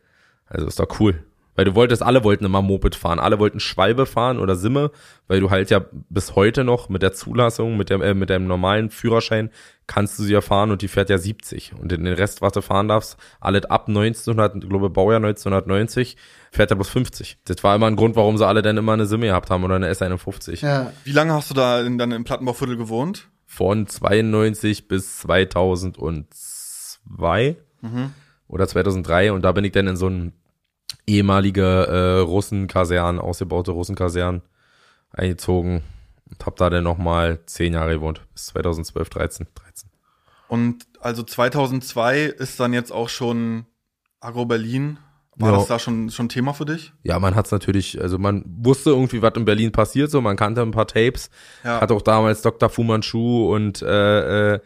also ist doch cool. Weil du wolltest, alle wollten immer Moped fahren, alle wollten Schwalbe fahren oder Simme, weil du halt ja bis heute noch mit der Zulassung, mit dem, äh, mit deinem normalen Führerschein kannst du sie ja fahren und die fährt ja 70. Und den Rest, was du fahren darfst, alles ab 1900, ich glaube Baujahr 1990, fährt er bloß 50. Das war immer ein Grund, warum sie alle dann immer eine Simme gehabt haben oder eine S51. Ja. Wie lange hast du da in, dann im Plattenbauviertel gewohnt? Von 92 bis 2002 oder 2003 und da bin ich dann in so ein ehemalige äh, Russenkasernen, ausgebaute Russenkasernen eingezogen und hab da dann nochmal zehn Jahre gewohnt, bis 2012, 13, 13. Und also 2002 ist dann jetzt auch schon Agro Berlin. War Ja. das da schon, schon Thema für dich? Ja, man hat's natürlich, also man wusste irgendwie, was in Berlin passiert, so man kannte ein paar Tapes, Ja. hatte auch damals Dr. Fu Manchu und äh, äh,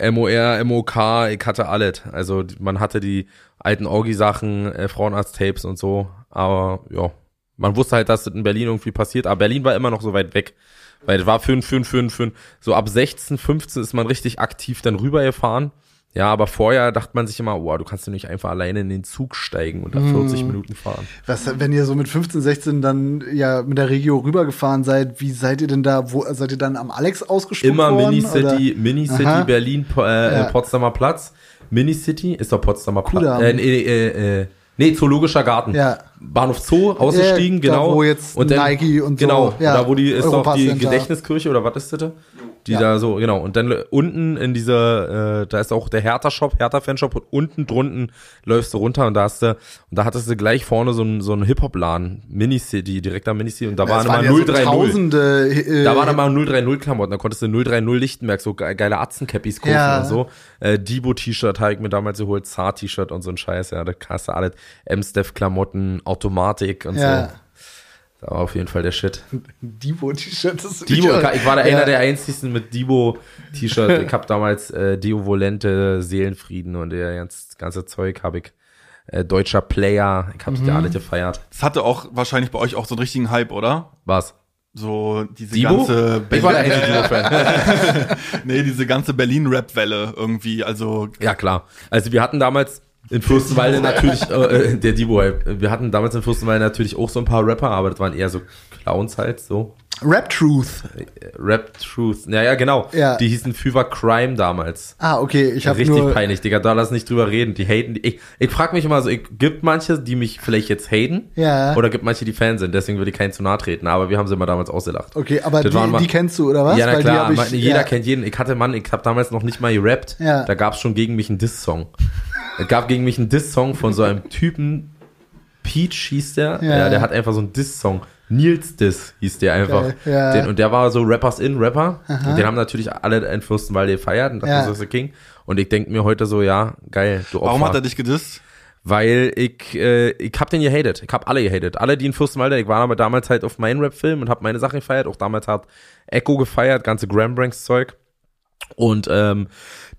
MOR, MOK, ich hatte alles. Also man hatte die alten Orgi-Sachen, äh, Frauenarzt-Tapes und so, aber ja, man wusste halt, dass das in Berlin irgendwie passiert, aber Berlin war immer noch so weit weg. Weil es war für, für, für, für, so ab 16, 15 ist man richtig aktiv dann rübergefahren. Ja, aber vorher dachte man sich immer, wow, du kannst ja nicht einfach alleine in den Zug steigen und da 40 Minuten fahren. Was, wenn ihr so mit 15, 16 dann ja mit der Regio rübergefahren seid, wie seid ihr denn da, wo seid ihr dann am Alex ausgespuckt Immer? Mini-City, Mini-City. Berlin, äh, Ja. Potsdamer Platz. Mini-City ist doch Potsdamer Platz. Äh, nee, äh, äh, nee, Zoologischer Garten. Ja. Bahnhof Zoo, ausgestiegen, Ja, da, genau. wo jetzt Nike und so, Genau, ja, da wo die ist doch die. Gedächtniskirche oder was ist das? da? Die Ja. da so, genau. Und dann unten in dieser, äh, da ist auch der Hertha-Shop, Hertha-Fanshop und unten drunten läufst du runter und da hast du, und da hattest du gleich vorne so einen so einen Hip-Hop-Laden, Mini-City, direkt am Mini-City und da waren immer waren ja so 030. Tausende, äh, Da waren immer 030 Klamotten, da konntest du 030 Lichtenberg so ge- geile Atzencappys kaufen Ja. und so. Äh, Dibo-T-Shirt habe ich mir damals geholt, Zart-T-Shirt und so ein Scheiß, ja, da hast du alles. M-Steph-Klamotten, Automatik und Ja. so. Da war auf jeden Fall der Shit. Divo-T-Shirt. Divo, ich war der ja. einer der einzigsten mit Divo-T-Shirt. Ich habe damals äh, Dio-Volente, Seelenfrieden und der ganz, ganze Zeug habe ich. Äh, deutscher Player, ich habe Mhm. ja alle gefeiert. Das hatte auch wahrscheinlich bei euch auch so einen richtigen Hype, oder? Was? So diese Divo? ganze Ich war der nee, diese ganze Berlin-Rap-Welle irgendwie. Also Ja, klar. Also wir hatten damals in Fürstenwalde natürlich, äh, der halt. wir hatten damals in Fürstenwalde natürlich auch so ein paar Rapper, aber das waren eher so Clowns halt, so. Rap Truth. Rap Truth. Ja, ja, genau. Ja. Die hießen Fever Crime damals. Ah, okay, ich habe Richtig nur peinlich, Digga, da lass nicht drüber reden. Die haten, ich, ich frag mich immer so, ich, gibt manche, die mich vielleicht jetzt haten? Ja. Oder gibt manche, die Fans sind, deswegen würde ich keinen zu nahe treten, aber wir haben sie immer damals ausgelacht. Okay, aber die, mal- die kennst du oder was? Ja, na Weil klar, ich, jeder ja. kennt jeden. Ich hatte, Mann, ich habe damals noch nicht mal gerappt. Ja. Da gab's schon gegen mich einen Diss-Song. es gab gegen mich einen Diss-Song von so einem Typen, Peach hieß der. Ja. Ja. der hat einfach so einen Diss-Song. Nils Diss hieß der einfach. Geil, ja. Den, und der war so Rappers in Rapper. Und den haben natürlich alle in Fürstenwalde gefeiert und dachten, Ja. so ist der King. Und ich denk mir heute so, ja, geil, du Opfer. warum hat er dich gedisst? Weil ich, äh, ich hab den gehatet. Ich hab alle gehatet. Alle, die in Fürstenwalde, ich war aber damals halt auf meinen Rap-Film und hab meine Sachen gefeiert. Auch damals hat Echo gefeiert, ganze Grambranks-Zeug. Und ähm,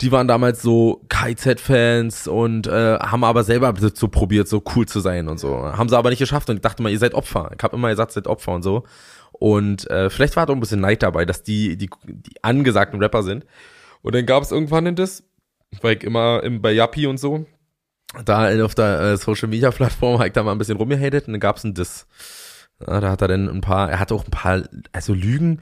die waren damals so KZ-Fans und äh, haben aber selber so probiert, so cool zu sein und so. Haben sie aber nicht geschafft und ich dachte mal, ihr seid Opfer. Ich habe immer gesagt, ihr seid Opfer und so. Und äh, vielleicht war da auch ein bisschen Neid dabei, dass die, die, die angesagten Rapper sind. Und dann gab es irgendwann in das, weil ich immer im, bei Yappi und so, da auf der äh, Social Media Plattform habe ich da mal ein bisschen rumgehatet und dann gab's ein Diss. Ja, da hat er dann ein paar, er hatte auch ein paar, also Lügen,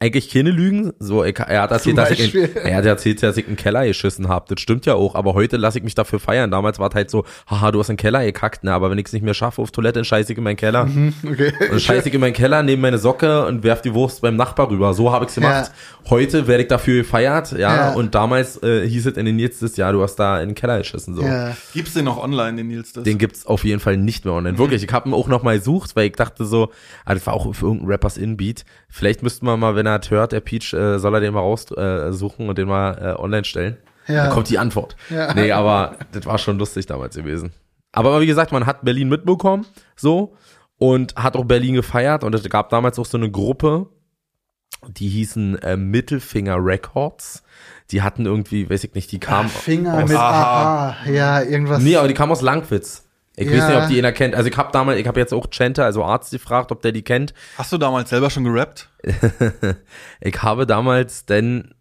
eigentlich keine Lügen. So, ich, er hat erzählt, dass ich, in, er hat erzählt, dass ich einen Keller geschissen habe. Das stimmt ja auch, aber heute lasse ich mich dafür feiern. Damals war es halt so, haha, du hast einen Keller gekackt, ne, aber wenn ich es nicht mehr schaffe auf Toilette, dann scheiße ich in meinen Keller. Mhm, okay. Und scheiße ich in meinen Keller, nehme meine Socke und werf die Wurst beim Nachbar rüber. So habe ich's gemacht. Heute werde ich dafür gefeiert, ja, Ja. und damals äh, hieß es in den Nils das Jahr, du hast da in den Keller geschissen, so. Ja. Gibt's den noch online, den Nils das? Den gibt's auf jeden Fall nicht mehr online. Wirklich, ich habe ihn auch noch mal gesucht, weil ich dachte so, ah, das war auch für irgendeinen Rappers Inbeat. Vielleicht müssten wir mal, wenn er es hört, der Peach, äh, soll er den mal raussuchen äh, und den mal äh, online stellen. Ja. Da kommt die Antwort. Ja. Nee, aber das war schon lustig damals gewesen. Aber wie gesagt, man hat Berlin mitbekommen, so, und hat auch Berlin gefeiert und es gab damals auch so eine Gruppe, die hießen äh, Mittelfinger Records. Die hatten irgendwie, weiß ich nicht, die kamen Finger aus mit. Aha. Ja, irgendwas. Nee, aber die kam aus Langwitz. Ich weiß Ja. nicht, ob die einer kennt. Also ich habe damals, ich habe jetzt auch Chente, also Arzt gefragt, ob der die kennt. Hast du damals selber schon gerappt? ich habe damals denn,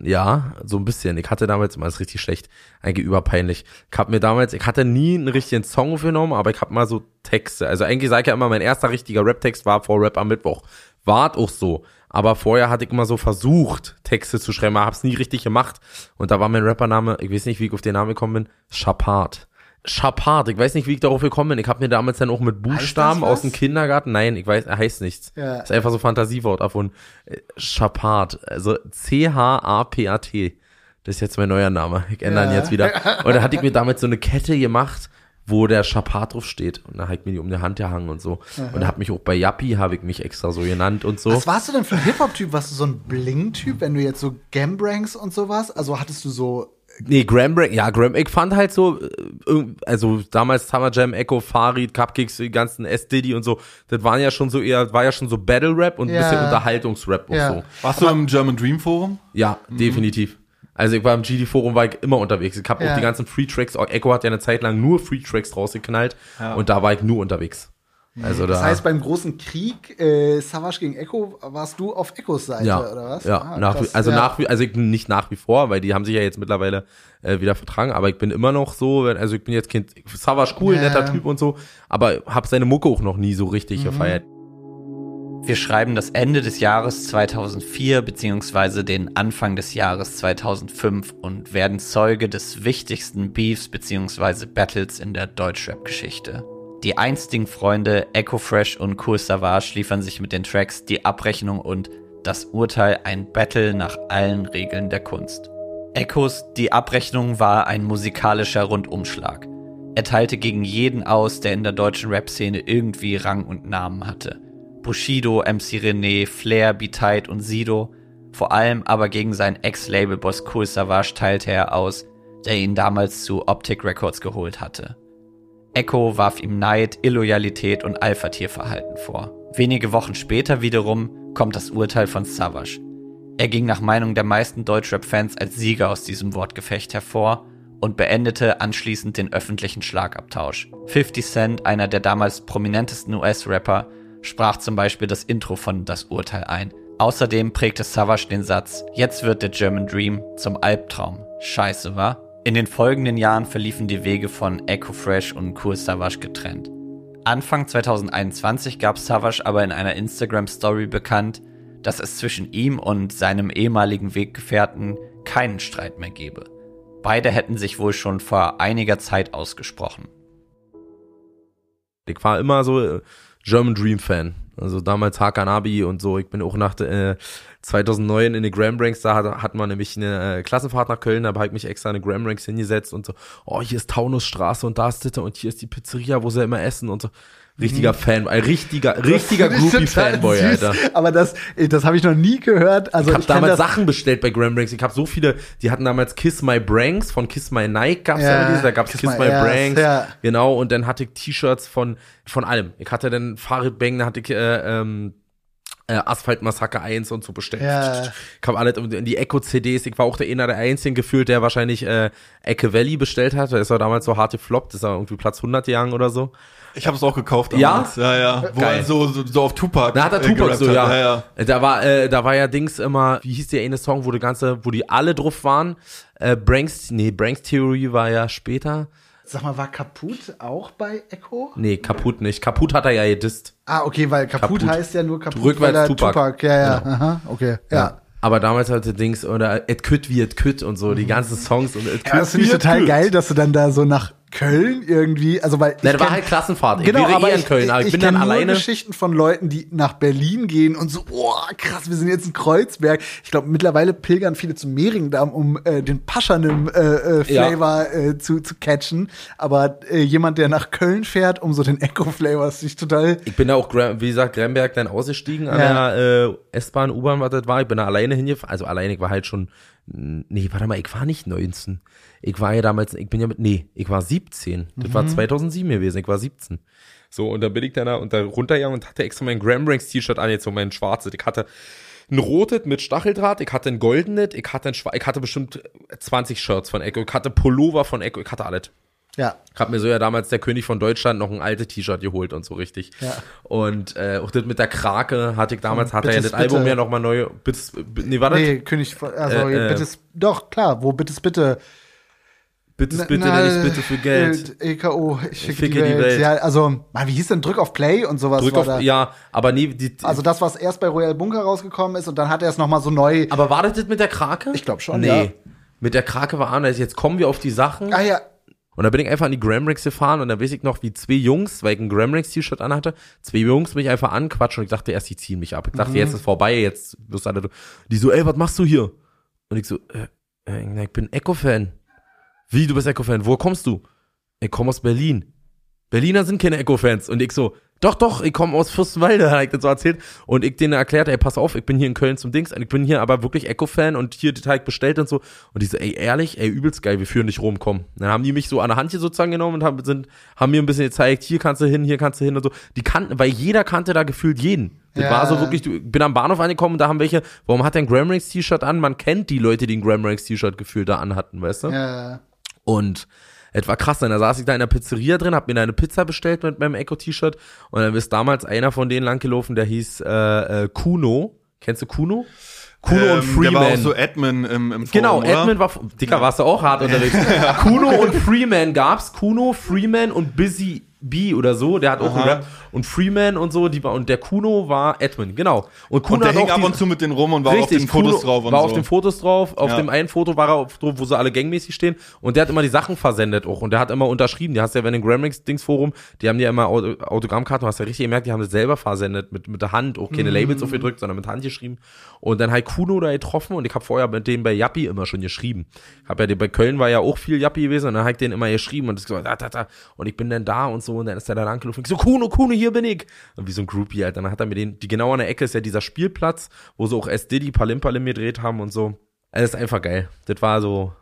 ja, so ein bisschen. Ich hatte damals, mal ist richtig schlecht, eigentlich überpeinlich. Ich habe mir damals, ich hatte nie einen richtigen Song aufgenommen, aber ich habe mal so Texte. Also eigentlich sage ich ja immer, mein erster richtiger Rap-Text war vor Rap am Mittwoch. War auch so. Aber vorher hatte ich immer so versucht, Texte zu schreiben, aber hab's nie richtig gemacht. Und da war mein Rappername, ich weiß nicht, wie ich auf den Namen gekommen bin, Chapard. Chapard, ich weiß nicht, wie ich darauf gekommen bin. Ich habe mir damals dann auch mit Buchstaben aus dem Kindergarten, nein, ich weiß, er heißt nichts. Ja. Ist einfach so Fantasiewort davon. Äh, Chapard, also C-H-A-P-A-T. Das ist jetzt mein neuer Name. Ich ändere ihn Ja. jetzt wieder. Und da hatte ich mir damals so eine Kette gemacht, wo der Chapard drauf steht. Und da habe ich mir die um die Hand gehangen und so. Und da habe mich auch bei Yappi, habe ich mich extra so genannt und so. Was warst du denn für ein Hip-Hop-Typ? Warst du so ein Bling-Typ, wenn du jetzt so Gambranks und sowas? Also hattest du so. Nee, Graham Break, ja, Graham, ich fand halt so, äh, also damals Summer Jam, Echo, Farid, Cupcakes, die ganzen S. Diddy und so, das waren ja schon so eher, war ja schon so Battle Rap und ein Ja. bisschen Unterhaltungsrap und Ja. so. Warst du im German Dream Forum? Ja, definitiv. Also ich war im GD-Forum, war ich immer unterwegs. Ich habe Ja. auch die ganzen Free Tracks, auch Echo hat ja eine Zeit lang nur Free Tracks rausgeknallt und da war ich nur unterwegs. Also da. Das heißt, beim großen Krieg äh, Savage gegen Echo warst du auf Echos Seite, ja, oder was? ja, Ah, nach, wie- krass. also ja. nach wie, also ich bin nicht nach wie vor, weil die haben sich ja jetzt mittlerweile äh, wieder vertragen, aber ich bin immer noch so, wenn- also ich bin jetzt Kind, Savage cool, Ja. netter Typ und so, aber hab seine Mucke auch noch nie so richtig Mhm. gefeiert. Wir schreiben das Ende des Jahres 2004 beziehungsweise den Anfang des Jahres 2005 und werden Zeuge des wichtigsten Beefs beziehungsweise Battles in der Deutschrap-Geschichte. Die einstigen Freunde Echo Fresh und Cool Savage liefern sich mit den Tracks Die Abrechnung und Das Urteil ein Battle nach allen Regeln der Kunst. Echos Die Abrechnung war ein musikalischer Rundumschlag. Er teilte gegen jeden aus, der in der deutschen Rap-Szene irgendwie Rang und Namen hatte. Bushido, MC René, Flair, B-Tight und Sido. Vor allem aber gegen seinen Ex-Label-Boss Cool Savage teilte er aus, der ihn damals zu Optic Records geholt hatte. Echo warf ihm Neid, Illoyalität und Alpha-Tierverhalten vor. Wenige Wochen später wiederum kommt das Urteil von Savage. Er ging nach Meinung der meisten Deutschrap-Fans als Sieger aus diesem Wortgefecht hervor und beendete anschließend den öffentlichen Schlagabtausch. 50 Cent, einer der damals prominentesten US-Rapper, sprach zum Beispiel das Intro von Das Urteil ein. Außerdem prägte Savage den Satz, jetzt wird der German Dream zum Albtraum. Scheiße, wa? In den folgenden Jahren verliefen die Wege von Echo Fresh und Cool Savage getrennt. Anfang 2021 gab Savage aber in einer Instagram-Story bekannt, dass es zwischen ihm und seinem ehemaligen Weggefährten keinen Streit mehr gebe. Beide hätten sich wohl schon vor einiger Zeit ausgesprochen. Ich war immer so äh, German Dream Fan. Also damals Hakan Abi und so. Ich bin auch nach äh, 2009 in den Graham Ranks, da hat, hat man nämlich eine äh, Klassenfahrt nach Köln, da habe ich mich extra in den Graham Ranks hingesetzt und so, oh, hier ist Taunusstraße und da ist Ditte und hier ist die Pizzeria, wo sie immer essen und so. Richtiger Fan, ein richtiger, richtiger Groupie-Fanboy, Alter. Aber das, das habe ich noch nie gehört. Also Ich habe damals Sachen bestellt bei Graham Branks. Ich habe so viele, die hatten damals Kiss My Branks von Kiss My Nike gab's ja, Ja, diese, da gab's Kiss Kiss, My My, Branks, ja. genau, und dann hatte ich T-Shirts von von allem. Ich hatte dann Farid Bang, da hatte ich äh, ähm, äh, Asphalt Massaker 1 und so bestellt. Ja. Ich habe alle in die Echo CDs, ich war auch der einer der einzigen gefühlt, der wahrscheinlich äh, Ecke Valley bestellt hat. Das war damals so harte Flop, das war irgendwie Platz 100 gegangen oder so. Ich habe es auch gekauft Ja? damals. Ja, ja. Wo Geil. so, so, so auf Tupac. Da hat er äh, Tupac gerappt so, ja. ja, ja. Da war, äh, da war ja Dings immer, wie hieß der eine Song, wo die ganze, wo die alle drauf waren? Äh, Branks, nee, Branks Theory war ja später. Sag mal, war Kaput auch bei Echo? Nee, kaputt nicht. Kaputt hat er ja gedisst. Ah, okay, weil Kaput, Kaputt. heißt ja nur Kaput, Rückwärts weil er Tupac. Ja, ja, Genau. aha, okay, ja. Aber damals hatte Dings oder Et Kütt wie Et Kütt und so, die ganzen Songs und Et Ja, das finde ich total Kütt. geil, dass du dann da so nach Köln irgendwie, also weil Na, ich da war halt Klassenfahrt. Ich Genau, wäre aber eh in ich, Köln, aber ich, ich bin dann nur alleine. Geschichten von Leuten, die nach Berlin gehen und so, oh krass, wir sind jetzt in Kreuzberg. Ich glaube, mittlerweile pilgern viele zum Mehringdamm, um äh, den Paschanim äh, äh, Ja. Flavor äh, zu, zu catchen. Aber äh, jemand, der nach Köln fährt, um so den Echo-Flavor, ist sich total. Ich bin da auch, wie gesagt, Gramberg dann ausgestiegen an Ja. der äh, S-Bahn, U-Bahn, was das war. Ich bin da alleine hingefahren. Also alleine, ich war halt schon, nee, warte mal, ich war nicht 19. Ich war ja damals, ich bin ja mit, nee, ich war 17. Das Mhm. war 2007 gewesen, ich war 17. So, und da bin ich dann da und da runtergegangen und hatte extra mein Gramranks T-Shirt an, jetzt so mein schwarzes. Ich hatte ein rotes mit Stacheldraht, ich hatte ein goldenes, ich hatte ein schwa- ich hatte bestimmt 20 Shirts von Echo, ich hatte Pullover von Echo, ich hatte alles. Ja. Ich hab mir so ja damals der König von Deutschland noch ein altes T-Shirt geholt und so richtig. Ja. Und äh, auch das mit der Krake hatte ich damals, hat er ja Bittes, das Album bitte. ja nochmal neu. Bittes, nee, warte. Nee, König von, also Äh, äh. bitte, doch, klar, wo bitte, bitte. Na- bitte, na, nicht bitte für Geld. äh, EKO, ich schicke, Ficke die, die Welt. Welt. Ja, also, Mann, wie hieß denn Drück auf Play und sowas Drück war auf, da. ja, aber nee, die, Also das, was erst bei Royal Bunker rausgekommen ist und dann hat er es noch mal so neu. aber war das das mit der Krake? Ich glaub schon, Nee. ja. Mit der Krake war anders. Jetzt kommen wir auf die Sachen. Ah ja, Und da bin ich einfach an die Gramrix gefahren und da weiß ich noch, wie zwei Jungs, weil ich ein Gramrix-T-Shirt anhatte, zwei Jungs mich einfach anquatschen und ich dachte erst, die ziehen mich ab. Ich dachte, jetzt ist vorbei, jetzt wirst du alle, die so, ey, was machst du hier? Und ich so, äh, äh, ich bin Echo-Fan. Wie, du bist Echo-Fan? Woher kommst du? Ich komme aus Berlin. Berliner sind keine Echo-Fans. Und ich so, doch, doch, ich komme aus Fürstenwalde, hat ich das so erzählt. Und ich denen erklärt, ey, pass auf, ich bin hier in Köln zum Dings. Und ich bin hier aber wirklich Echo-Fan und hier den Teig bestellt und so. Und die so, ey, ehrlich, ey, übelst geil, wir führen dich rum, komm. Dann haben die mich so an der Hand hier sozusagen genommen und haben, sind, haben mir ein bisschen gezeigt, hier kannst du hin, hier kannst du hin und so. Die kannten, weil jeder kannte da gefühlt jeden. Das Ja. war so wirklich, ich bin am Bahnhof angekommen und da haben welche, warum hat der ein Gramranks T-Shirt an? Man kennt die Leute, die ein Gramranks T-Shirt gefühlt da anhatten, weißt du? ja. Und es war krass, dann da saß ich da in der Pizzeria drin, hab mir da eine Pizza bestellt mit meinem Echo-T-Shirt und dann ist damals einer von denen langgelaufen, der hieß äh, äh, Kuno. Kennst du Kuno? Kuno und Ähm, Freeman. Der war auch so Admin im, im Forum, Genau, oder? Edmund war, Dicker, warst du auch hart unterwegs. Kuno und Freeman gab's. Kuno, Freeman und Busy B oder so, der hat auch einen Rap. Und Freeman und so, die war, und der Kuno war Edmund, genau. Und Kuno Und der hing auch ab und zu mit denen rum und war auf Richtig, den Fotos Kuno drauf und war so. auf den Fotos drauf. Auf Ja. dem einen Foto war er auf, drauf, wo sie alle gangmäßig stehen. Und der hat immer die Sachen versendet auch. Und der hat immer unterschrieben. Die hast ja, wenn im Gramrix-Dings-Forum, die haben ja immer Au- Autogrammkarten, du hast ja richtig gemerkt, die haben das selber versendet. Mit, mit der Hand, auch keine Labels aufgedrückt, sondern mit Hand geschrieben. Und dann halt Kuno da getroffen und ich habe vorher mit dem bei Yappi immer schon geschrieben. Hab ja, bei Köln war ja auch viel Yappi gewesen und dann hab ich den immer geschrieben und das so, da, da, da. Und ich bin dann da und so und dann ist der da langgelaufen. Ich so, Kuno, Kuno, hier bin ich. Und wie so ein Groupie halt. Dann hat er mir den, die genau an der Ecke ist ja dieser Spielplatz, wo sie auch S. Diddy Palim Palim gedreht haben und so. Also, das ist einfach geil. Das war so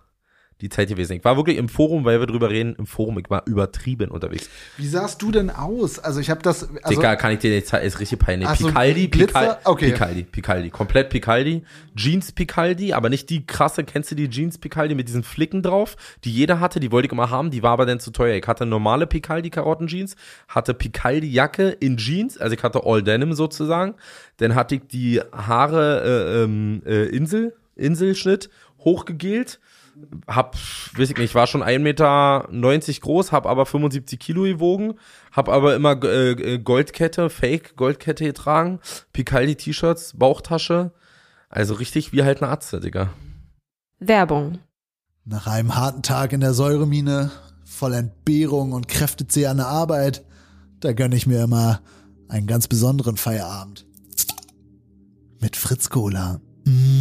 die Zeit gewesen. Ich war wirklich im Forum, weil wir drüber reden, im Forum, ich war übertrieben unterwegs. Wie sahst du denn aus? Also ich habe das. Also, Dicker, kann ich dir nicht zeigen, ist richtig peinlich. Ach so, Picaldi? Picaldi, Okay. Picaldi, Picaldi, komplett Picaldi. Jeans Picaldi, aber nicht die krasse, kennst du die Jeans Picaldi mit diesen Flicken drauf, die jeder hatte, die wollte ich immer haben, die war aber dann zu teuer. Ich hatte normale Picaldi Karottenjeans, hatte Picaldi Jacke in Jeans, also ich hatte All Denim sozusagen. Dann hatte ich die Haare äh, ähm, äh, Insel, Inselschnitt, hochgegelt hab, weiß ich nicht, war schon 1,90 Meter groß, hab aber 75 Kilo gewogen, hab aber immer äh, äh, Goldkette, Fake Goldkette getragen, Picaldi T-Shirts, Bauchtasche, also richtig wie halt eine Atze, Digga. Werbung. Nach einem harten Tag in der Säuremine, voll Entbehrung und kräftezehrender Arbeit, da gönne ich mir immer einen ganz besonderen Feierabend. Mit Fritz Cola. Mm.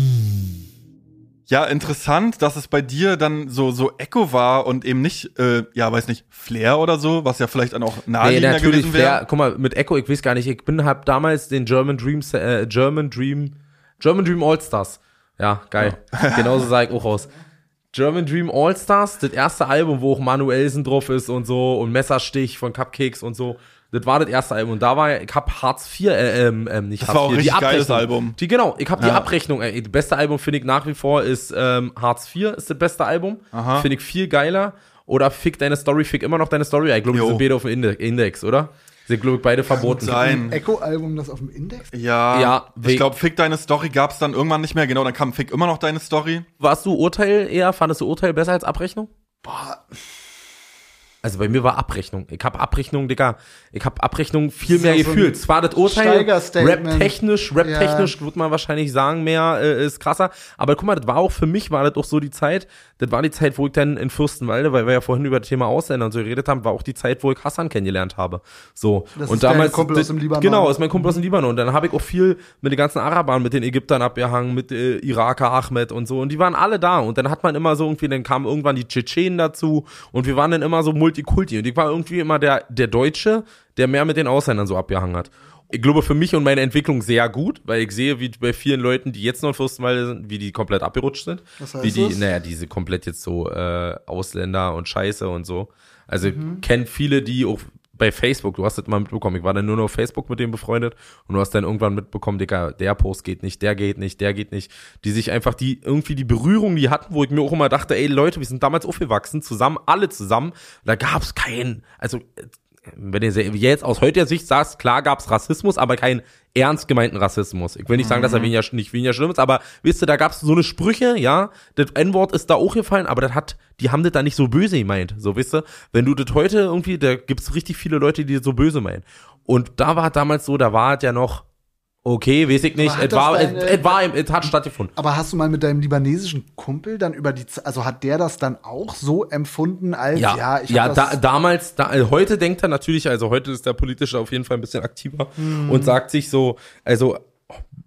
Ja, interessant, dass es bei dir dann so, so Echo war und eben nicht, äh, ja, weiß nicht, Flair oder so, was ja vielleicht dann auch Nee, naheliegender natürlich, gewesen Flair, wäre. guck mal, mit Echo, ich weiß gar nicht, ich bin hab damals den German Dream, äh, German Dream, German Dream All-Stars. Ja, geil. Genauso sah ich auch aus. German Dream All-Stars, das erste Album, wo auch Manuelsen drauf ist und so und Messerstich von Cupcakes und so. Das war das erste Album. Und da war, ich hab Hartz IV, äh, ähm, ähm, nicht Das Hartz war auch IV, richtig die geiles Abrechnung. Album. Die, genau, ich hab die Ja. Abrechnung. Ey, das beste Album finde ich nach wie vor ist ähm, Hartz IV, ist das beste Album. Aha. Finde ich viel geiler. Oder Fick deine Story, Fick immer noch deine Story. Ich glaube, die sind beide auf dem Inde- Index, oder? Sind, glaube ich, beide verboten. Sein. Echo-Album, das auf dem Index? Ja, Ja, ich glaube, Fick deine Story gab's dann irgendwann nicht mehr. Genau, dann kam Fick immer noch deine Story. Warst du Urteil eher? Fandest du Urteil besser als Abrechnung? Boah. Also bei mir war Abrechnung. Ich habe Abrechnung, Digga. Ich habe Abrechnung viel mehr ja so gefühlt. ein Es war das Urteil. Rap-technisch, rap-technisch Ja. würde man wahrscheinlich sagen, mehr äh, ist krasser. Aber guck mal, das war auch für mich, war das auch so die Zeit, das war die Zeit, wo ich dann in Fürstenwalde, weil wir ja vorhin über das Thema Ausländer und so geredet haben, war auch die Zeit, wo ich Hassan kennengelernt habe. So. Das und ist dein damals, Kumpel das- aus dem Libanon. Genau, ist mein Kumpel aus dem Libanon. Und dann habe ich auch viel mit den ganzen Arabern, mit den Ägyptern abgehangen, mit äh, Iraker Ahmed und so. Und die waren alle da. Und dann hat man immer so irgendwie, dann kamen irgendwann die Tschetschenen dazu. Und wir waren dann immer so Multikulti. Und ich war irgendwie immer der, der Deutsche, der mehr mit den Ausländern so abgehangen hat. Ich glaube für mich und meine Entwicklung sehr gut, weil ich sehe, wie bei vielen Leuten, die jetzt noch Fürstenwalde sind, wie die komplett abgerutscht sind. Was heißt wie die, das? naja, diese komplett jetzt so äh, Ausländer und Scheiße und so. Also Mhm. ich kenn viele, die auch bei Facebook, du hast das mal mitbekommen, ich war dann nur noch auf Facebook mit dem befreundet und du hast dann irgendwann mitbekommen, Digga, der Post geht nicht, der geht nicht, der geht nicht, die sich einfach die, irgendwie die Berührung, die hatten, wo ich mir auch immer dachte, ey Leute, wir sind damals aufgewachsen, zusammen, alle zusammen, da gab's keinen, also äh, wenn ihr jetzt aus heutiger Sicht sagst, klar gab's Rassismus, aber keinen ernst gemeinten Rassismus. Ich will nicht sagen, dass er weniger, nicht weniger schlimm ist, aber wisst ihr, da gab's so eine Sprüche, ja, das N-Wort ist da auch gefallen, aber das hat, die haben das da nicht so böse gemeint, so wisst ihr. Wenn du das heute irgendwie, da gibt's richtig viele Leute, die das so böse meinen. Und da war damals so, da war es ja noch, okay, weiß ich nicht, es war, deine- es war, im- es hat stattgefunden. Aber hast du mal mit deinem libanesischen Kumpel dann über die, also hat der das dann auch so empfunden als, ja, Ja, ich ja, da, damals, da, also heute denkt er natürlich, also heute ist der politische auf jeden Fall ein bisschen aktiver Mhm. und sagt sich so, also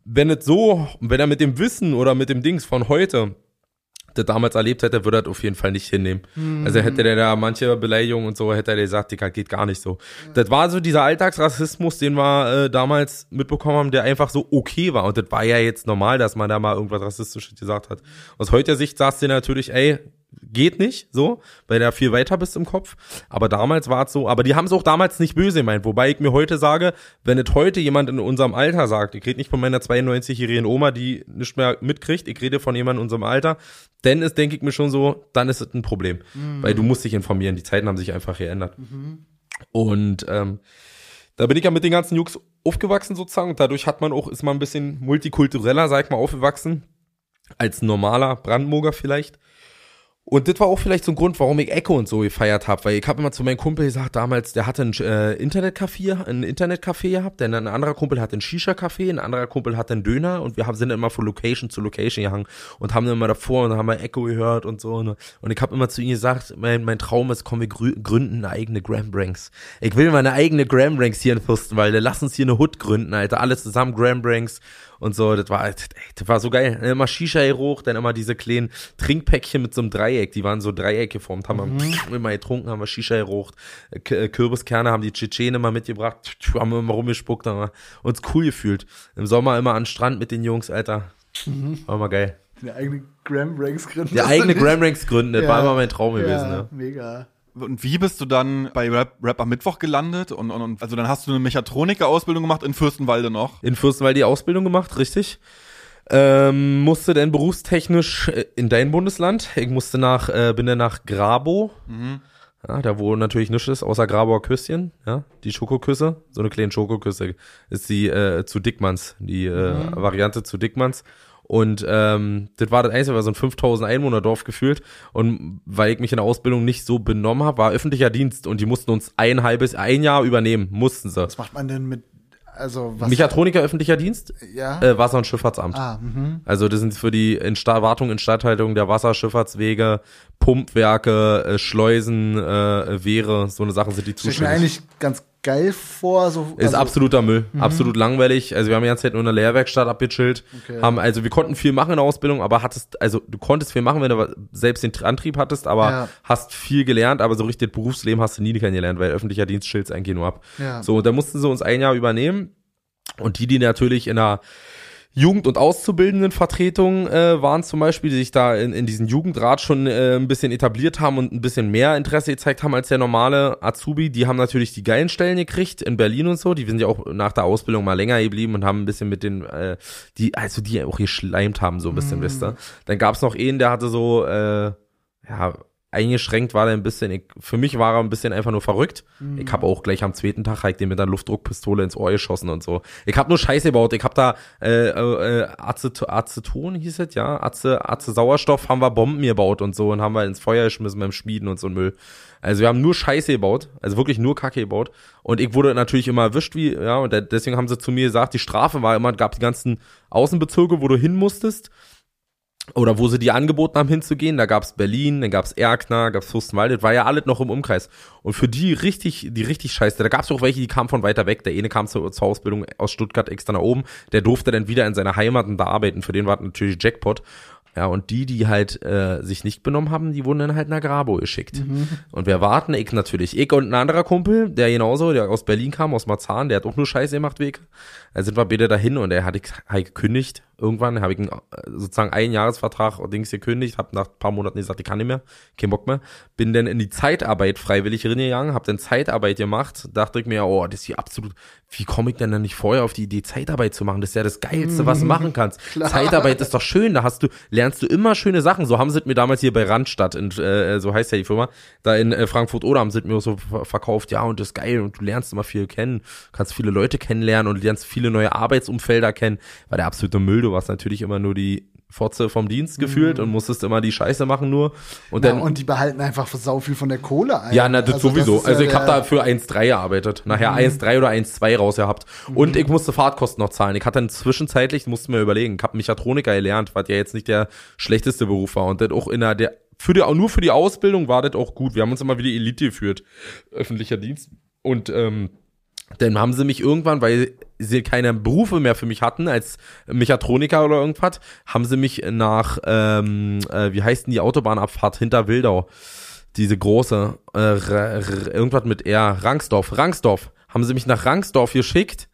wenn es so, wenn er mit dem Wissen oder mit dem Dings von heute das damals erlebt hätte, würde er das auf jeden Fall nicht hinnehmen. Mhm. Also hätte der da manche Beleidigungen und so, hätte er gesagt, Digga, geht gar nicht so. Das war so dieser Alltagsrassismus, den wir äh, damals mitbekommen haben, der einfach so okay war. Und das war ja jetzt normal, dass man da mal irgendwas Rassistisches gesagt hat. Aus heutiger Sicht sagst du natürlich, ey, geht nicht, so, weil du da viel weiter bist im Kopf. Aber damals war es so, aber die haben es auch damals nicht böse gemeint. Wobei ich mir heute sage, wenn es heute jemand in unserem Alter sagt, ich rede nicht von meiner 92-jährigen Oma, die nicht mehr mitkriegt, ich rede von jemandem in unserem Alter, dann ist, denke ich mir schon so, dann ist es ein Problem. Weil du musst dich informieren, die Zeiten haben sich einfach geändert. Und ähm, da bin ich ja mit den ganzen Jungs aufgewachsen sozusagen und dadurch hat man auch, ist man ein bisschen multikultureller, sag ich mal, aufgewachsen, als normaler Brandenburger vielleicht. Und das war auch vielleicht so ein Grund, warum ich Echo und so gefeiert habe, weil ich habe immer zu meinem Kumpel gesagt, damals, der hatte ein äh, Internetcafé, ein Internetcafé gehabt, denn ein anderer Kumpel hatte ein Shisha-Café, ein anderer Kumpel hatte einen Döner und wir haben, sind immer von Location zu Location gehangen und haben dann immer davor und haben mal Echo gehört und so. Und, und ich habe immer zu ihm gesagt, mein, mein Traum ist, komm, wir grü- gründen eine eigene Grambranks. Ich will mal eine eigene Grambranks hier in Fürstenwalde. Lass uns hier eine Hood gründen, Alter. Alle zusammen Grambranks und so. Das war, ey, das war so geil. Immer Shisha hier hoch, dann immer diese kleinen Trinkpäckchen mit so einem Dreieck. Die waren so Dreieck geformt. Haben wir immer getrunken, haben wir Shisha hoch. K- Kürbiskerne haben die Tschetschenen immer mitgebracht. Haben wir immer rumgespuckt, haben wir uns cool gefühlt. Im Sommer immer an den Strand mit den Jungs, Alter. War immer geil. eine eigene Graham Ranks gründen. Der eigene Gramranks gründen, das Ja. war immer mein Traum gewesen. ja, Ne? mega. Und wie bist du dann bei Rap, Rap am Mittwoch gelandet? Und, und, und also dann hast du eine Mechatroniker-Ausbildung gemacht in Fürstenwalde noch. in Fürstenwalde die Ausbildung gemacht, richtig. Ähm, musste dann berufstechnisch äh, in dein Bundesland. Ich musste nach, äh, bin dann nach Grabo. Ja, da wo natürlich nichts ist, außer Graboer Küsschen, ja, die Schokoküsse, so eine kleine Schokoküsse ist die äh, zu Dickmanns, die äh, Variante zu Dickmanns. Und ähm, das war das Einzige, war so ein 5000 Einwohner-Dorf gefühlt. Und weil ich mich in der Ausbildung nicht so benommen habe, war öffentlicher Dienst und die mussten uns ein halbes, ein Jahr übernehmen, mussten sie. Was macht man denn mit, also was? Mechatroniker öffentlicher Dienst, ja. äh, Wasser- und Schifffahrtsamt. ah, mhm. Also das sind für die Insta Wartung, Instandhaltung der Wasserschifffahrtswege, Pumpwerke, äh, Schleusen, äh, Wehre, so eine Sachen sind die Stell ich mir zuständig. eigentlich ganz geil vor. So, Ist also, absoluter Müll, absolut langweilig. Also wir haben die ganze Zeit nur in der Lehrwerkstatt abgechillt, Okay. haben also wir konnten viel machen in der Ausbildung, aber hattest also du konntest viel machen, wenn du selbst den Antrieb hattest, aber Ja. hast viel gelernt, aber so richtig Berufsleben hast du nie kennengelernt, weil öffentlicher Dienst chillt's eigentlich nur ab. Ja. So, und da mussten sie uns ein Jahr übernehmen und die, die natürlich in der Jugend- und Auszubildendenvertretung äh, waren zum Beispiel, die sich da in, in diesen Jugendrat schon äh, ein bisschen etabliert haben und ein bisschen mehr Interesse gezeigt haben als der normale Azubi. Die haben natürlich die geilen Stellen gekriegt in Berlin und so. Die sind ja auch nach der Ausbildung mal länger geblieben und haben ein bisschen mit den, äh, die, also die auch geschleimt haben, so ein bisschen, wisst ihr. Dann gab's noch einen, der hatte so, äh, ja, eingeschränkt war er ein bisschen, ich, für mich war er ein bisschen einfach nur verrückt. Ich habe auch gleich am zweiten Tag halt den mit einer Luftdruckpistole ins Ohr geschossen und so. Ich habe nur Scheiße gebaut. Ich habe da äh, äh, Acet Aceton hieß es, ja, Ace, Ace Sauerstoff haben wir Bomben gebaut und so und haben wir ins Feuer geschmissen beim Schmieden und so ein Müll. Also wir haben nur Scheiße gebaut, also wirklich nur Kacke gebaut. Und ich wurde natürlich immer erwischt, wie, ja, und deswegen haben sie zu mir gesagt, die Strafe war immer, gab die ganzen Außenbezirke, wo du hin musstest oder wo sie die angeboten haben hinzugehen, da gab's Berlin, dann gab's Erkner, gab's Fürstenwalde, das war ja alles noch im Umkreis. Und für die richtig, die richtig scheiße, da gab's auch welche, die kamen von weiter weg. Der eine kam zur, zur Ausbildung aus Stuttgart extra nach oben, der durfte dann wieder in seiner Heimat und da arbeiten. Für den war natürlich Jackpot. Ja, und die, die halt äh, sich nicht benommen haben, die wurden dann halt nach Grabo geschickt. Und wir warten, ich natürlich. Ich und ein anderer Kumpel, der genauso, der aus Berlin kam, aus Marzahn, der hat auch nur Scheiße gemacht, Weg. Da sind wir beide dahin und er hat ich halt gekündigt. Irgendwann habe ich einen, äh, sozusagen einen Jahresvertrag und Dings gekündigt, habe nach ein paar Monaten gesagt, ich kann nicht mehr, kein Bock mehr. Bin dann in die Zeitarbeit freiwillig reingegangen, habe dann Zeitarbeit gemacht, dachte ich mir, oh, das ist hier absolut, wie komme ich denn dann nicht vorher auf die Idee, Zeitarbeit zu machen? Das ist ja das Geilste, was du machen kannst. Zeitarbeit ist doch schön, da hast du, lernst du immer schöne Sachen. So haben sie mir damals hier bei Randstadt, in, äh, so heißt ja die Firma, da in äh, Frankfurt oder haben sie mir so ver- verkauft, ja, und das ist geil und du lernst immer viel kennen, kannst viele Leute kennenlernen und lernst viele neue Arbeitsumfelder kennen. War der absolute Müll, du warst natürlich immer nur die Fotze vom Dienst gefühlt und musstest immer die Scheiße machen nur. Und Ja, dann, und die behalten einfach sau viel von der Kohle ein. ja, na, das Also sowieso. ja also ich habe der- da für 1,3 gearbeitet. Nachher 1,3 oder 1,2 rausgehabt. Und ich musste Fahrtkosten noch zahlen. Ich hatte dann zwischenzeitlich, musste mir überlegen, ich habe Mechatroniker gelernt, was ja jetzt nicht der schlechteste Beruf war. Und das auch in der, der für die, auch nur für die Ausbildung war das auch gut. Wir haben uns immer wieder Elite geführt. Öffentlicher Dienst. Und ähm, dann haben sie mich irgendwann, weil sie keine Berufe mehr für mich hatten, als Mechatroniker oder irgendwas, haben sie mich nach, ähm, äh, wie heißt denn die Autobahnabfahrt hinter Wildau? Diese große, äh, irgendwas mit R, Rangsdorf, Rangsdorf, haben sie mich nach Rangsdorf geschickt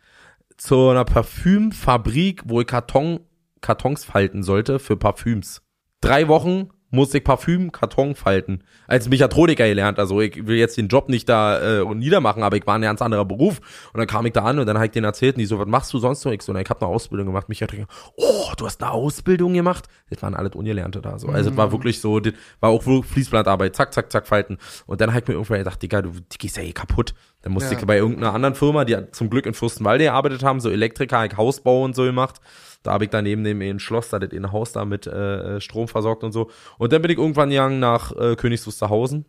zu einer Parfümfabrik, wo ich Karton, Kartons falten sollte für Parfüms. Drei Wochen musste ich Parfüm, Karton falten. Als Mechatroniker gelernt. Also ich will jetzt den Job nicht da äh, niedermachen, aber ich war ein ganz anderer Beruf. Und dann kam ich da an und dann habe ich denen erzählt, und die so, was machst du sonst noch? Ich so, na, ich habe eine Ausbildung gemacht, Mechatroniker. Oh, du hast eine Ausbildung gemacht? Das waren alles Ungelernte da. So. Also das war wirklich so, das war auch wirklich Fließbandarbeit, zack, zack, zack, falten. Und dann habe ich mir irgendwann gedacht, Digga, du die gehst ja eh kaputt. Dann musste Ja. ich bei irgendeiner anderen Firma, die zum Glück in Fürstenwalde gearbeitet haben, so Elektriker, Hausbau und so gemacht. Da habe ich daneben dem ein Schloss, da das in Haus da mit äh, Strom versorgt und so. Und dann bin ich irgendwann gegangen nach äh, Königs Wusterhausen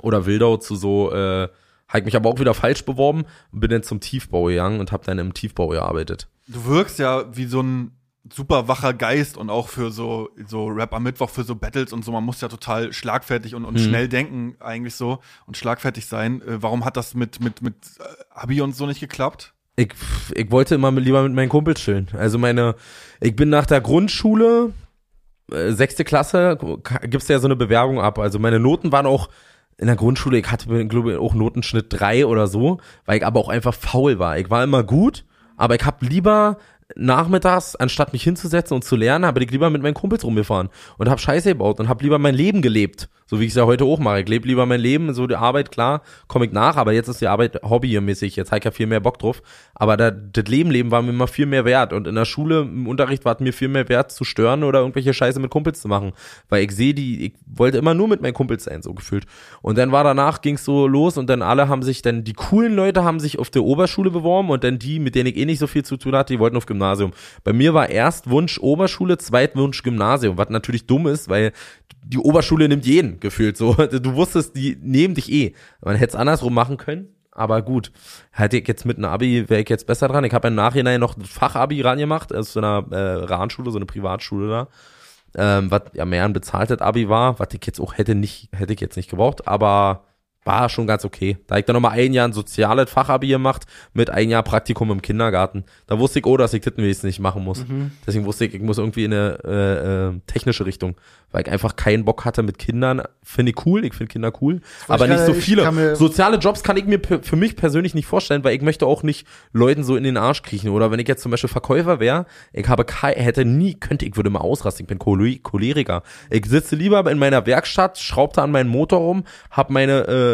oder Wildau zu so, äh, habe ich mich aber auch wieder falsch beworben und bin dann zum Tiefbau gegangen und habe dann im Tiefbau gearbeitet. Du wirkst ja wie so ein super wacher Geist und auch für so, so Rap am Mittwoch, für so Battles und so. Man muss ja total schlagfertig und, und Mhm. schnell denken eigentlich so und schlagfertig sein. Äh, warum hat das mit, mit, mit äh, Abi und so nicht geklappt? Ich, ich wollte immer lieber mit meinen Kumpels chillen. Also meine, ich bin nach der Grundschule, äh, sechste Klasse, gibst ja so eine Bewerbung ab. Also meine Noten waren auch in der Grundschule, ich hatte, glaube ich, auch Notenschnitt drei oder so, weil ich aber auch einfach faul war. Ich war immer gut, aber ich habe lieber nachmittags, anstatt mich hinzusetzen und zu lernen, habe ich lieber mit meinen Kumpels rumgefahren und habe Scheiße gebaut und habe lieber mein Leben gelebt. So wie ich es ja heute auch mache. Ich lebe lieber mein Leben, so die Arbeit, klar, komme ich nach, aber jetzt ist die Arbeit hobbymäßig. Jetzt habe ich ja viel mehr Bock drauf. Aber da, das Leben leben war mir immer viel mehr wert. Und in der Schule, im Unterricht war es mir viel mehr wert, zu stören oder irgendwelche Scheiße mit Kumpels zu machen. Weil ich sehe die, ich wollte immer nur mit meinen Kumpels sein, so gefühlt. Und dann war danach, ging's so los und dann alle haben sich, dann die coolen Leute haben sich auf der Oberschule beworben und dann die, mit denen ich eh nicht so viel zu tun hatte, die wollten auf Gymnasium. Bei mir war erst Wunsch Oberschule, Zweitwunsch Gymnasium, was natürlich dumm ist, weil die Oberschule nimmt jeden gefühlt so. Du wusstest, die nehmen dich eh. Man hätte es andersrum machen können. Aber gut, hätte ich jetzt mit einem Abi, wäre ich jetzt besser dran. Ich habe im Nachhinein noch ein Fachabi rangemacht, aus so einer äh, Rahnschule, so eine Privatschule da. Ähm, was ja mehr ein bezahltes Abi war, was ich jetzt auch hätte nicht, hätte ich jetzt nicht gebraucht, aber war schon ganz okay. Da ich dann nochmal ein Jahr ein soziales Fachabi gemacht mit ein Jahr Praktikum im Kindergarten. Da wusste ich, oh, dass ich Tittenwesen nicht machen muss. Deswegen wusste ich, ich muss irgendwie in eine äh, äh, technische Richtung, weil ich einfach keinen Bock hatte mit Kindern. Finde ich cool, ich finde Kinder cool, aber ich nicht so viele. Soziale Jobs kann ich mir für mich persönlich nicht vorstellen, weil ich möchte auch nicht Leuten so in den Arsch kriechen. Oder wenn ich jetzt zum Beispiel Verkäufer wäre, ich habe kei- hätte nie, könnte, ich würde mal ausrasten, ich bin Chole- Choleriker. Ich sitze lieber in meiner Werkstatt, schraubte an meinen Motor rum, hab meine äh,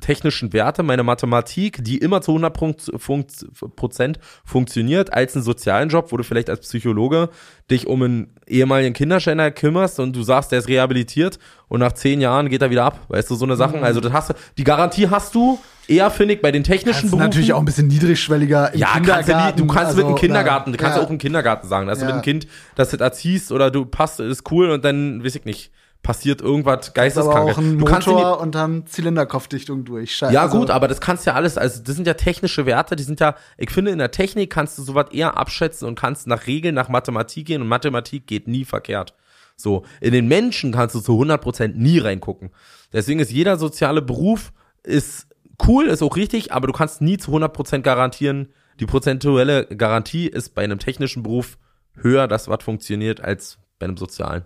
technischen Werte, meine Mathematik, die immer zu 100 Punkt- funkt, Prozent funktioniert, als einen sozialen Job, wo du vielleicht als Psychologe dich um einen ehemaligen Kinderschänder kümmerst und du sagst, der ist rehabilitiert und nach zehn Jahren geht er wieder ab. Weißt du, so eine Sachen. Also das hast du, die Garantie hast du eher, finde ich, bei den technischen Das ist Berufen. natürlich auch ein bisschen niedrigschwelliger im Ja, kannst du, Kindergarten. du kannst mit dem also, Kindergarten, na, du kannst ja. auch im Kindergarten sagen, dass du Ja. mit dem Kind das jetzt erziehst oder du passt, ist cool und dann, weiß ich nicht, passiert irgendwas Geisteskrankes. Du kannst Motor und dann Zylinderkopfdichtung durch. Scheiße. ja, Also, gut, aber das kannst ja alles, also das sind ja technische Werte, die sind ja, ich finde, in der Technik kannst du sowas eher abschätzen und kannst nach Regeln, nach Mathematik gehen und Mathematik geht nie verkehrt. So, in den Menschen kannst du zu 100% nie reingucken. Deswegen ist jeder soziale Beruf ist cool, ist auch richtig, aber du kannst nie zu 100% garantieren, die prozentuelle Garantie ist bei einem technischen Beruf höher, dass was funktioniert, als bei einem sozialen.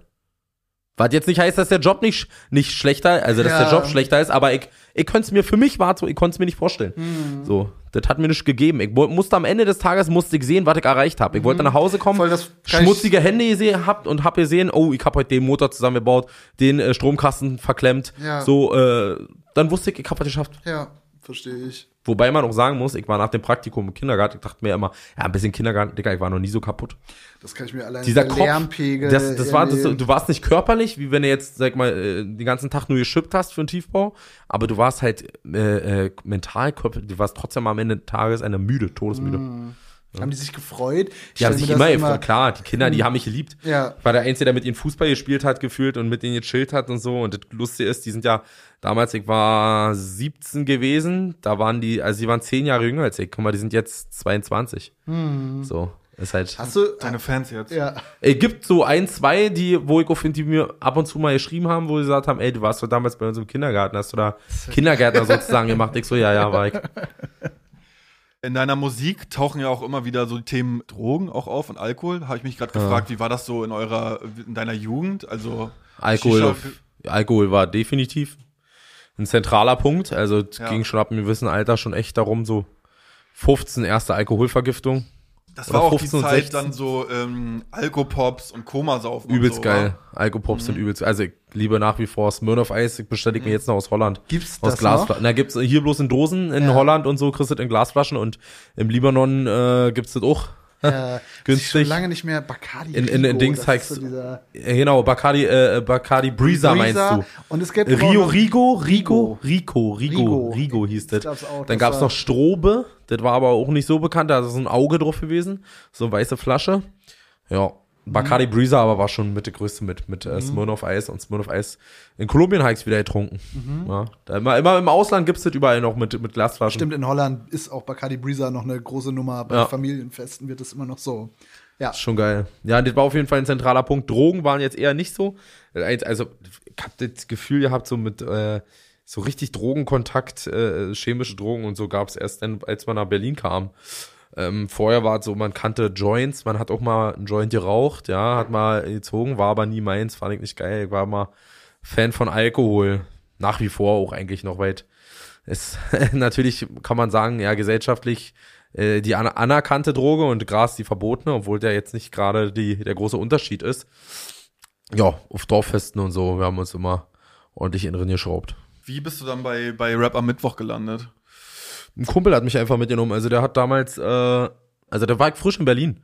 Was jetzt nicht heißt, dass der Job nicht, nicht schlechter, also dass Ja. der Job schlechter ist, aber ich, ich könnte es mir, für mich war so, ich konnte es mir nicht vorstellen. Hm. So, das hat mir nicht gegeben. Ich musste am Ende des Tages, musste ich sehen, was ich erreicht habe. Ich wollte nach Hause kommen, Hm. Voll, schmutzige Hände gesehen habt und hab gesehen, oh, ich habe heute den Motor zusammengebaut, den äh, Stromkasten verklemmt. Ja. So, äh, dann wusste ich, ich habe was geschafft. Ja, verstehe ich. Wobei man auch sagen muss, ich war nach dem Praktikum im Kindergarten, ich dachte mir immer, ja, ein bisschen Kindergarten, Digga, ich war noch nie so kaputt. Das kann ich mir allein Dieser Kopf, Lärmpegel. das, das war, das, du warst nicht körperlich, wie wenn du jetzt, sag mal, äh, den ganzen Tag nur geschippt hast für einen Tiefbau, aber du warst halt äh, äh, mental, du warst trotzdem am Ende des Tages eine müde, todesmüde. haben die sich gefreut? Ich Die haben sich immer, gefreut, klar, die Kinder, die haben mich geliebt. Ja. Ich war der Einzige, der mit ihnen Fußball gespielt hat, gefühlt und mit denen gechillt hat und so. Und das Lustige ist, die sind ja, damals, ich war 17 gewesen, da waren die, also die waren 10 Jahre jünger als ich. Guck mal, die sind jetzt 22. So, ist halt. Hast du. Deine Fans jetzt. ja. Es gibt so ein, zwei, die, wo ich auf die mir ab und zu mal geschrieben haben, wo sie gesagt haben, ey, du warst doch damals bei uns im Kindergarten, hast du da Kindergärtner sozusagen gemacht? Ich so, ja, ja, war ich. In deiner Musik tauchen ja auch immer wieder so die Themen Drogen auch auf und Alkohol. Habe ich mich gerade gefragt, wie war das so in eurer, in deiner Jugend? Also Alkohol, Shisha- Alkohol war definitiv ein zentraler Punkt. Also es Ja. ging schon ab einem gewissen Alter schon echt darum, so 15 erste Alkoholvergiftung. Das Oder war auch die 15 und Zeit 16. dann so ähm, Alkopops und Komasaufen. Übelst so, geil. wa? Alkopops sind übelst. Also ich liebe nach wie vor Smirnoff Eis. Ich bestelle ich mir jetzt noch aus Holland. Gibt's aus das Glasflaschen. Na, gibt's hier bloß in Dosen in Ja. Holland und so, kriegst du das in Glasflaschen und im Libanon äh, gibt's das auch. Ja, Günstig. Schon lange nicht mehr Bacardi. In- in- in Dings ist so Äh, Genau, Bacardi, äh, Bacardi Breezer, meinst Breezer. du. Und es gibt immer Rio, noch- Rigo, Rigo, Rico, Rigo, Rigo. Hieß das. glaub's auch, Dann gab's war- noch Strobe, das war aber auch nicht so bekannt, da ist so ein Auge drauf gewesen, so eine weiße Flasche. Ja, Bacardi Mhm. Breezer aber war schon mit der größte mit, mit äh, Smirnoff Eis und Smirnoff Eis. In Kolumbien habe ich's wieder getrunken. Mhm. Ja, da immer, immer im Ausland gibt's das überall noch mit, mit Glasflaschen. Stimmt, in Holland ist auch Bacardi Breezer noch eine große Nummer. Bei Ja. Familienfesten wird es immer noch so. Ja. Schon geil. Ja, das war auf jeden Fall ein zentraler Punkt. Drogen waren jetzt eher nicht so. Also, ich hab das Gefühl gehabt, so mit äh, so richtig Drogenkontakt, äh, chemische Drogen und so gab's erst dann, als man nach Berlin kam. Ähm, vorher war es so, man kannte Joints, man hat auch mal einen Joint geraucht, ja, hat mal gezogen, war aber nie meins, fand ich nicht geil. Ich war mal Fan von Alkohol. Nach wie vor auch eigentlich noch weit. Es, natürlich kann man sagen, ja, gesellschaftlich äh, die an anerkannte Droge und Gras die verbotene, obwohl der jetzt nicht gerade die, der große Unterschied ist. Ja, auf Dorffesten und so, wir haben uns immer ordentlich in drin geschraubt. Wie bist du dann bei, bei Rap am Mittwoch gelandet? Ein Kumpel hat mich einfach mitgenommen. Also der hat damals, äh, also der war frisch in Berlin.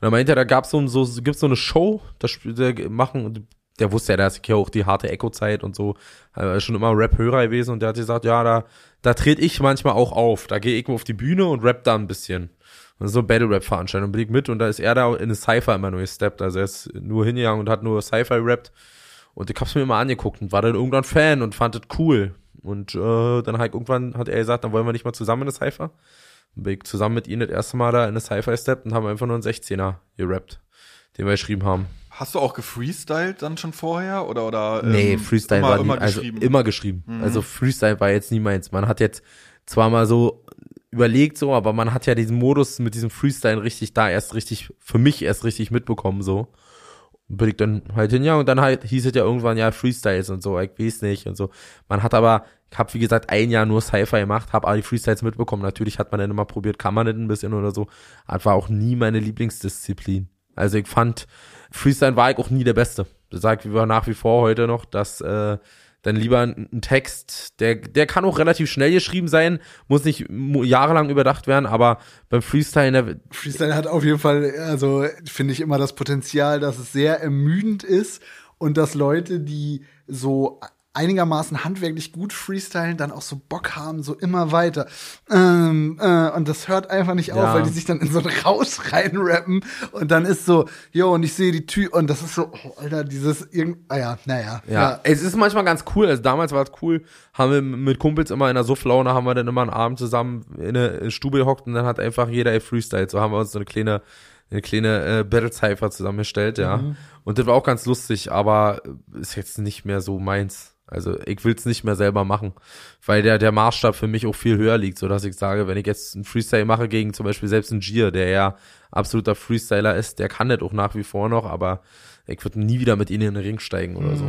Und er meinte, da gab's so, so gibt's so eine Show, das der machen, der wusste ja, da ist ja auch die harte Echo-Zeit und so, er ist schon immer Rap-Hörer gewesen und der hat gesagt, ja, da, da trete ich manchmal auch auf. Da gehe ich mal auf die Bühne und rap da ein bisschen. Und so Battle-Rap-Veranstaltung bin ich mit und da ist er da in eine Cypher immer nur gesteppt. Also er ist nur hingegangen und hat nur Cypher gerappt. Und ich hab's mir immer angeguckt und war dann irgendwann Fan und fand es cool. Und äh, dann halt irgendwann hat er gesagt, dann wollen wir nicht mal zusammen in eine Cypher. Dann bin ich zusammen mit ihm das erste Mal da in eine Cypher gesteppt und haben einfach nur einen 16er gerappt, den wir geschrieben haben. Hast du auch gefreestylt dann schon vorher? Oder, oder, Nee, ähm, Freestyle immer, war nie, immer also geschrieben? immer geschrieben. Also Freestyle war jetzt nie meins. Man hat jetzt zwar mal so überlegt so, aber man hat ja diesen Modus mit diesem Freestyle richtig da erst richtig, für mich erst richtig mitbekommen so. Bin ich dann halt hin, ja, und dann halt hieß es ja irgendwann, ja, Freestyles und so, ich weiß nicht und so. Man hat aber, ich habe wie gesagt ein Jahr nur Sci-Fi gemacht, habe die Freestyles mitbekommen. Natürlich hat man dann immer probiert, kann man das ein bisschen oder so. Aber war auch nie meine Lieblingsdisziplin. Also ich fand, Freestyle war ich auch nie der Beste. Das sage ich nach wie vor heute noch, dass äh, dann lieber ein Text, der, der kann auch relativ schnell geschrieben sein, muss nicht jahrelang überdacht werden, aber beim Freestyle, der, Freestyle hat auf jeden Fall, also finde ich immer das Potenzial, dass es sehr ermüdend ist und dass Leute, die so einigermaßen handwerklich gut freestylen, dann auch so Bock haben, so immer weiter. Ähm, äh, und das hört einfach nicht auf, Ja. weil die sich dann in so einen Rausch reinrappen und dann ist so, jo, und ich sehe die Tür und das ist so, oh, Alter, dieses irgend, ah ja, naja. Ja, es ist manchmal ganz cool. Also damals war es cool, haben wir mit Kumpels immer in der Sufflaune, haben wir dann immer einen Abend zusammen in eine Stube gehockt und dann hat einfach jeder ey Freestyle. So haben wir uns so eine kleine, eine kleine äh, Battle Cypher zusammengestellt, ja. Und das war auch ganz lustig, aber ist jetzt nicht mehr so meins. Also ich will's nicht mehr selber machen, weil der, der Maßstab für mich auch viel höher liegt, so dass ich sage, wenn ich jetzt einen Freestyle mache gegen zum Beispiel selbst einen Gier, der ja absoluter Freestyler ist, der kann das auch nach wie vor noch, aber ich würde nie wieder mit ihnen in den Ring steigen oder so.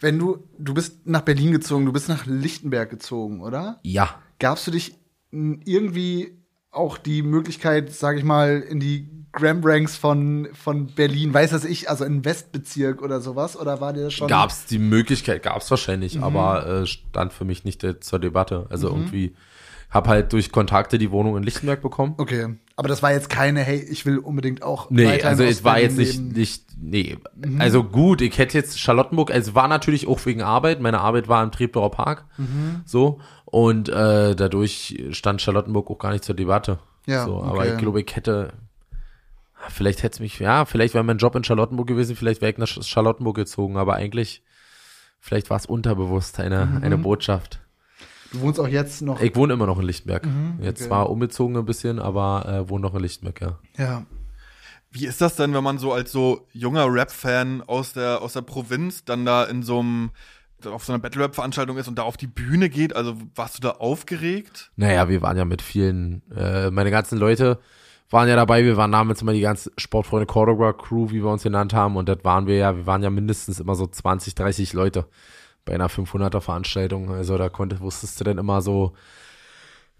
Wenn du, du bist nach Berlin gezogen, du bist nach Lichtenberg gezogen, oder? Ja, Gab's für dich irgendwie auch die Möglichkeit, sag ich mal, in die Gram Ranks von, von Berlin, weiß das ich, also in Westbezirk oder sowas? Oder war dir das schon? Gab's die Möglichkeit, gab's wahrscheinlich, aber äh, stand für mich nicht äh, zur Debatte. Also irgendwie hab halt durch Kontakte die Wohnung in Lichtenberg bekommen. Okay. Aber das war jetzt keine, hey, ich will unbedingt auch. Nee, also es war jetzt nicht, nicht, nee. Also gut, ich hätte jetzt Charlottenburg, also war natürlich auch wegen Arbeit. Meine Arbeit war im Treptower Park. So. Und äh, dadurch stand Charlottenburg auch gar nicht zur Debatte. Ja, so, aber okay. ich glaube, ich hätte. Vielleicht hätte es mich, ja, vielleicht wäre mein Job in Charlottenburg gewesen, vielleicht wäre ich nach Charlottenburg gezogen, aber eigentlich, vielleicht war es unterbewusst eine, Mhm. eine Botschaft. Du wohnst auch jetzt noch. Ich wohne immer noch in Lichtenberg. Jetzt Mhm, okay. zwar umgezogen ein bisschen, aber äh, wohne noch in Lichtenberg, ja. Ja. Wie ist das denn, wenn man so als so junger Rap-Fan aus der, aus der Provinz dann da in so einem, auf so einer Battle-Rap-Veranstaltung ist und da auf die Bühne geht? Also warst du da aufgeregt? Naja, wir waren ja mit vielen, äh, meine ganzen Leute waren ja dabei, wir waren damals immer die ganze Sportfreunde Cordoba Crew, wie wir uns genannt haben, und das waren wir ja, wir waren ja mindestens immer so 20, 30 Leute bei einer 500er Veranstaltung, also da konnte, wusstest du dann immer so,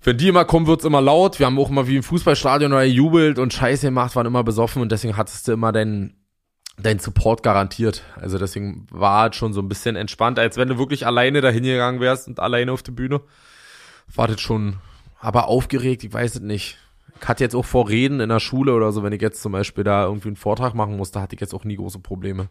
wenn die immer kommen, wird's immer laut, wir haben auch immer wie im Fußballstadion oder jubelt und Scheiße gemacht, waren immer besoffen und deswegen hattest du immer deinen dein Support garantiert. Also deswegen war es schon so ein bisschen entspannt, als wenn du wirklich alleine dahin gegangen wärst und alleine auf der Bühne. War das schon, aber aufgeregt, ich weiß es nicht. Ich hatte jetzt auch vor Reden in der Schule oder so, wenn ich jetzt zum Beispiel da irgendwie einen Vortrag machen musste, hatte ich jetzt auch nie große Probleme,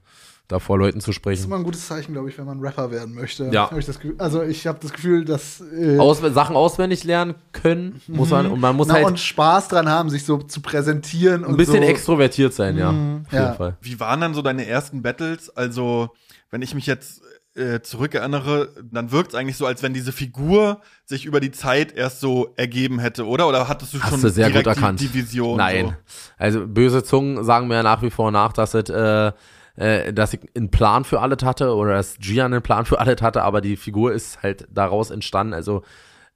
da vor Leuten zu Das ist sprechen. immer ein gutes Zeichen, glaube ich, wenn man Rapper werden möchte. Ja. Hab ich das Gefühl, also ich habe das Gefühl, dass äh, Aus, Sachen auswendig lernen können, muss man, und man muss na, halt und Spaß dran haben, sich so zu präsentieren und ein bisschen so. extrovertiert sein, ja. Auf ja. jeden Fall. Wie waren dann so deine ersten Battles? Also, wenn ich mich jetzt äh, zurückerinnere, dann wirkt es eigentlich so, als wenn diese Figur sich über die Zeit erst so ergeben hätte, oder? Oder hattest du Hast schon du sehr direkt gut erkannt. Die, die Vision? Nein. So? Also böse Zungen sagen mir nach wie vor nach, dass es, äh, äh, dass ich einen Plan für alles hatte oder dass Gian einen Plan für alles hatte, aber die Figur ist halt daraus entstanden. Also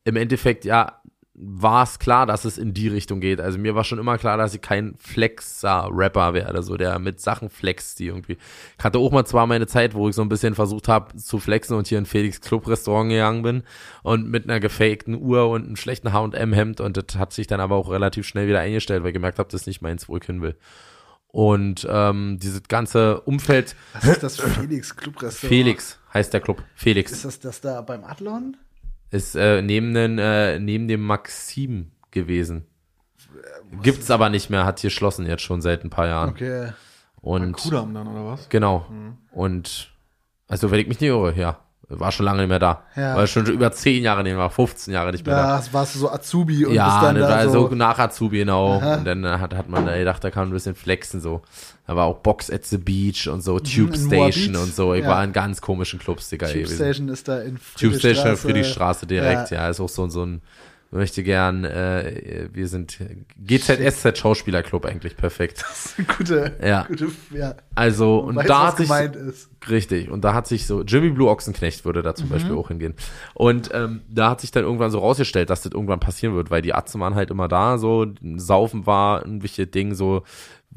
im Endeffekt, ja, war es klar, dass es in die Richtung geht. Also mir war schon immer klar, dass ich kein Flexer-Rapper werde, so der mit Sachen flext, die irgendwie. Ich hatte auch mal zwar meine Zeit, wo ich so ein bisschen versucht habe zu flexen und hier in Felix Club Restaurant gegangen bin und mit einer gefakten Uhr und einem schlechten H&M-Hemd und das hat sich dann aber auch relativ schnell wieder eingestellt, weil ich gemerkt habe, das ist nicht meins, wo ich hin will. Und ähm, dieses ganze Umfeld, Was ist das Felix Club Restaurant? Felix heißt der Club, Felix. Ist das das da beim Adlon? Ist äh, neben, den, äh, neben dem Maxim gewesen. Gibt's aber nicht mehr, hat hier geschlossen jetzt schon seit ein paar Jahren. Okay. Und Kudam dann, oder was? genau. Und also wenn ich mich nicht irre, ja. War schon lange nicht mehr da. Ja. War schon über 10 Jahre nicht mehr, 15 Jahre nicht mehr da. Da warst du so Azubi und bist Ja, dann ne, da war so. so nach Azubi, genau. Und dann äh, hat, hat man da gedacht, da kann man ein bisschen flexen, so. Da war auch Box at the Beach und so, Tube Mhm, in Station und so. Ich Ja. war in ganz komischen Clubs, Digga, Tube. Station ist da in Tube Station Friedrichstraße. Friedrichstraße direkt, Ja. ja. ist auch so, so ein, möchte gern, äh, wir sind GZSZ Schauspielerclub eigentlich perfekt. gute, Ja. gute, ja. Also, und Weiß, da hat sich, gemeint ist. richtig, und da hat sich so, Jimmy Blue Ochsenknecht würde da zum Mhm. Beispiel auch hingehen. Und ähm, da hat sich dann irgendwann so rausgestellt, dass das irgendwann passieren wird, weil die Atzen waren halt immer da, so, Saufen war ein wichtiges Ding, so,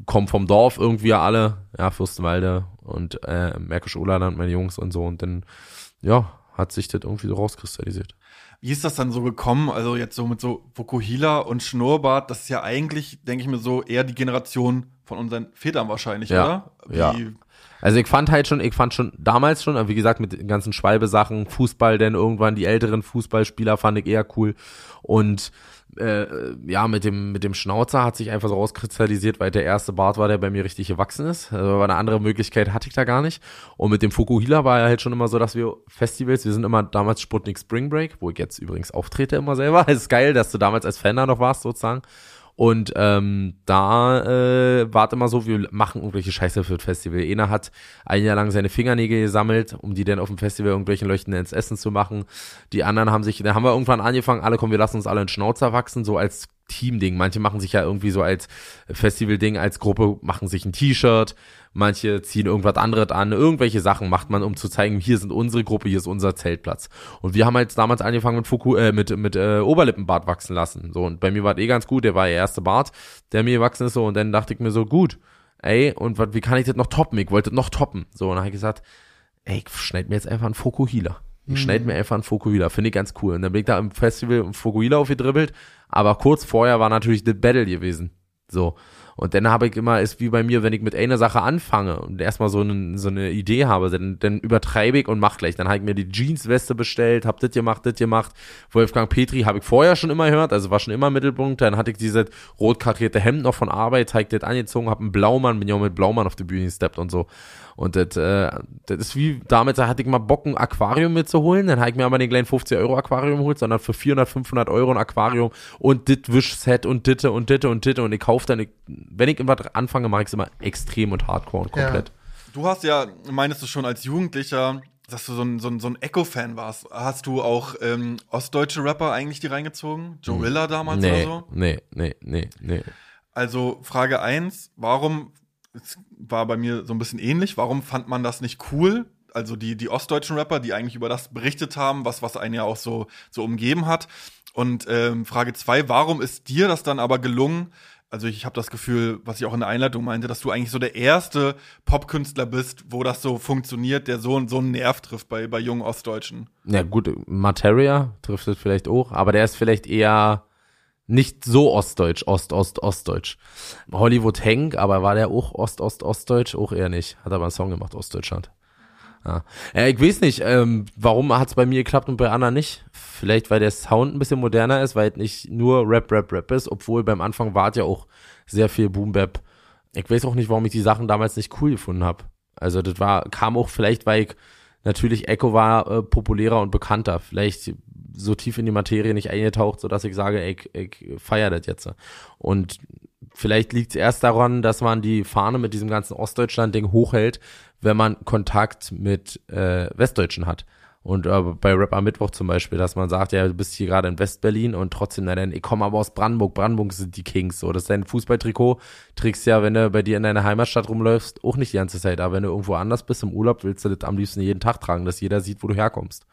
kommen vom Dorf irgendwie ja alle, ja, Fürstenwalde und äh, Märkisch Oberland, meine Jungs und so, und dann, ja, hat sich das irgendwie so rauskristallisiert. Wie ist das dann so gekommen? Also jetzt so mit so Vokuhila und Schnurrbart, das ist ja eigentlich, denke ich mir so, eher die Generation von unseren Vätern wahrscheinlich, Ja. oder? Wie, Ja. Also ich fand halt schon, ich fand schon damals schon, wie gesagt, mit den ganzen Schwalbe-Sachen, Fußball, denn irgendwann die älteren Fußballspieler fand ich eher cool. Und äh, ja, mit dem, mit dem Schnauzer hat sich einfach so rauskristallisiert, weil der erste Bart war, der bei mir richtig gewachsen ist. Also aber eine andere Möglichkeit hatte ich da gar nicht. Und mit dem Fukuhila war ja halt schon immer so, dass wir Festivals, wir sind immer damals Sputnik Spring Break, wo ich jetzt übrigens auftrete immer selber. Es ist geil, dass du damals als Fan da noch warst, sozusagen. Und ähm, da äh, war es immer so, wir machen irgendwelche Scheiße für das Festival. Einer hat ein Jahr lang seine Fingernägel gesammelt, um die dann auf dem Festival irgendwelchen Leuten ins Essen zu machen. Die anderen haben sich, da haben wir irgendwann angefangen, alle kommen, wir lassen uns alle einen Schnauzer wachsen, so als Team-Ding. Manche machen sich ja irgendwie so als Festival-Ding, als Gruppe, machen sich ein T-Shirt, manche ziehen irgendwas anderes an, irgendwelche Sachen macht man, um zu zeigen, hier sind unsere Gruppe, hier ist unser Zeltplatz. Und wir haben halt damals angefangen mit Fuku, äh, mit, mit äh, Oberlippenbart wachsen lassen. So, und bei mir war das eh ganz gut, der war der erste Bart, der mir gewachsen ist, so, und dann dachte ich mir so, gut, ey, und wat, wie kann ich das noch toppen? Ich wollte das noch toppen. So, und dann habe ich gesagt, ey, ich schneid mir jetzt einfach einen Fokuhila. Ich schneid mir einfach einen Fokuhila, finde ich ganz cool. Und dann bin ich da im Festival im Fokuhila aufgedribbelt, aber kurz vorher war natürlich das Battle gewesen. So. Und dann habe ich immer, ist wie bei mir, wenn ich mit einer Sache anfange und erstmal so, eine so eine Idee habe, dann, dann übertreibe ich und mach gleich. Dann habe ich mir die Jeansweste bestellt, hab das gemacht, das gemacht. Wolfgang Petri habe ich vorher schon immer gehört, also war schon immer Mittelpunkt. Dann hatte ich dieses rot karierte Hemd noch von Arbeit, habe ich das angezogen, hab einen Blaumann, bin ja auch mit Blaumann auf die Bühne gesteppt und so. Und das, äh, das ist wie damals, da hatte ich mal Bock, ein Aquarium mitzuholen. Dann habe ich mir aber den kleinen 50 Euro Aquarium geholt, sondern für 400, 500 Euro ein Aquarium und dit Wischset und ditte und ditte und ditte. Und ich kaufe dann, ich, wenn ich irgendwas anfange, mache ich es immer extrem und hardcore und komplett. Du hast ja, meinst du schon als Jugendlicher, dass du so ein, so ein, so ein Echo-Fan warst. Hast du auch ähm, ostdeutsche Rapper eigentlich die reingezogen? Jorilla damals oder Nee, so? nee, nee, nee, nee. Also Frage eins: warum, es war bei mir so ein bisschen ähnlich, warum fand man das nicht cool? Also die, die ostdeutschen Rapper, die eigentlich über das berichtet haben, was, was einen ja auch so, so umgeben hat. Und ähm, Frage zwei: warum ist dir das dann aber gelungen, also ich habe das Gefühl, was ich auch in der Einleitung meinte, dass du eigentlich so der erste Popkünstler bist, wo das so funktioniert, der so, so einen Nerv trifft bei, bei jungen Ostdeutschen. Ja, gut, Materia trifft es vielleicht auch, aber der ist vielleicht eher nicht so ostdeutsch, Ost, Ost, Ostdeutsch. Hollywood Hank, aber war der auch Ost, Ost, Ostdeutsch? Auch eher nicht. Hat aber einen Song gemacht, Ostdeutschland. Ja. ja ich weiß nicht, ähm, warum hat es bei mir geklappt und bei anderen nicht? Vielleicht, weil der Sound ein bisschen moderner ist, weil es nicht nur Rap, Rap, Rap ist, obwohl beim Anfang war es ja auch sehr viel Boom Bap. Ich weiß auch nicht, warum ich die Sachen damals nicht cool gefunden habe. Also das war, kam auch vielleicht, weil ich natürlich Echo war äh, populärer und bekannter. Vielleicht so tief in die Materie nicht eingetaucht, so dass ich sage, ich, ich feier das jetzt. Und vielleicht liegt es erst daran, dass man die Fahne mit diesem ganzen Ostdeutschland-Ding hochhält, wenn man Kontakt mit äh, Westdeutschen hat. Und äh, bei Rap am Mittwoch zum Beispiel, dass man sagt, ja, du bist hier gerade in Westberlin und trotzdem, dann, ich komme aber aus Brandenburg, Brandenburg sind die Kings, so, das ist dein Fußballtrikot, trägst ja, wenn du bei dir in deiner Heimatstadt rumläufst, auch nicht die ganze Zeit, aber wenn du irgendwo anders bist im Urlaub, willst du das am liebsten jeden Tag tragen, dass jeder sieht, wo du herkommst.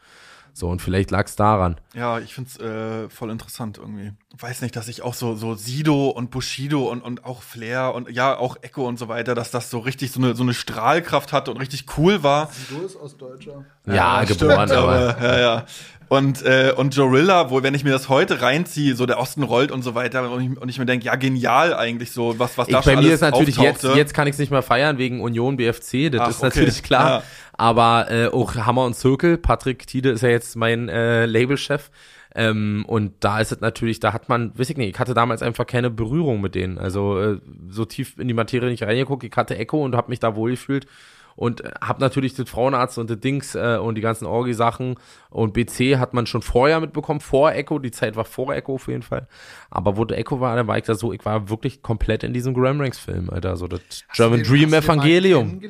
So, und vielleicht lag es daran. Ja, ich find's äh, voll interessant irgendwie. Weiß nicht, dass ich auch so, so Sido und Bushido und, und auch Flair und ja, auch Echo und so weiter, dass das so richtig so eine, so eine Strahlkraft hatte und richtig cool war. Du ist Ostdeutscher. Ja, stimmt, geboren, aber. aber ja, ja. Und, äh, und Jorilla, wo, wenn ich mir das heute reinziehe, so der Osten rollt und so weiter, und ich, und ich mir denke, ja, genial eigentlich so, was, was Ich, da schon bei mir alles ist natürlich jetzt, jetzt kann ich es nicht mehr feiern wegen Union BFC, das Ach, ist okay. natürlich klar. Ja. Aber äh, auch Hammer und Zirkel, Patrick Tiede ist ja jetzt mein äh, Labelchef. Ähm, und da ist es natürlich, da hat man, weiß ich nicht, ich hatte damals einfach keine Berührung mit denen. Also äh, so tief in die Materie nicht reingeguckt. Ich hatte Echo und habe mich da wohl gefühlt und äh, hab natürlich den Frauenarzt und die Dings äh, und die ganzen Orgi-Sachen und BC hat man schon vorher mitbekommen, vor Echo, die Zeit war vor Echo auf jeden Fall. Aber wo der Echo war, dann war ich da so, ich war wirklich komplett in diesem Graham Ranks Film, Alter, so das German Hast den- Dream Evangelium.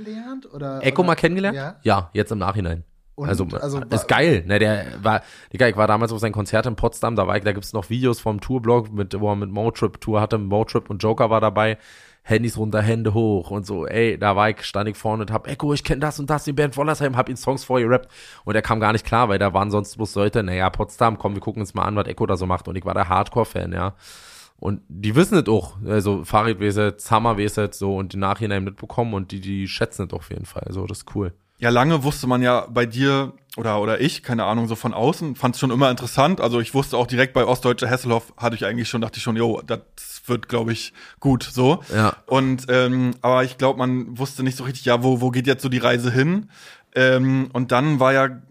Echo mal kennengelernt? Ja. Ja, jetzt im Nachhinein. Und, also, also, ist geil, ne, der war, Digga, ich war damals auf sein Konzert in Potsdam, da war ich, da gibt's noch Videos vom Tourblog, mit, wo er mit Motrip Tour hatte, Motrip und Joker war dabei, Handys runter, Hände hoch und so, ey, da war ich, stand ich vorne und hab, Echo, ich kenne das und das, die Band Wollersheim, hab ihn Songs vorgerappt und er kam gar nicht klar, weil da waren sonst bloß Leute, naja, Potsdam, komm, wir gucken uns mal an, was Echo da so macht. Und ich war der Hardcore-Fan, ja. Und die wissen es auch, also Farid Weset, Summer Weset, so und die Nachhinein mitbekommen und die, die schätzen es auf jeden Fall, so, das ist cool. Ja, lange wusste man ja bei dir oder oder ich, keine Ahnung, so von außen, fand es schon immer interessant. Also ich wusste auch direkt bei Ostdeutscher Hesselhoff hatte ich eigentlich schon, dachte ich schon, jo, das wird, glaube ich, gut so. Ja. Und ähm, aber ich glaube, man wusste nicht so richtig, ja, wo, wo geht jetzt so die Reise hin? Ähm, und dann war ja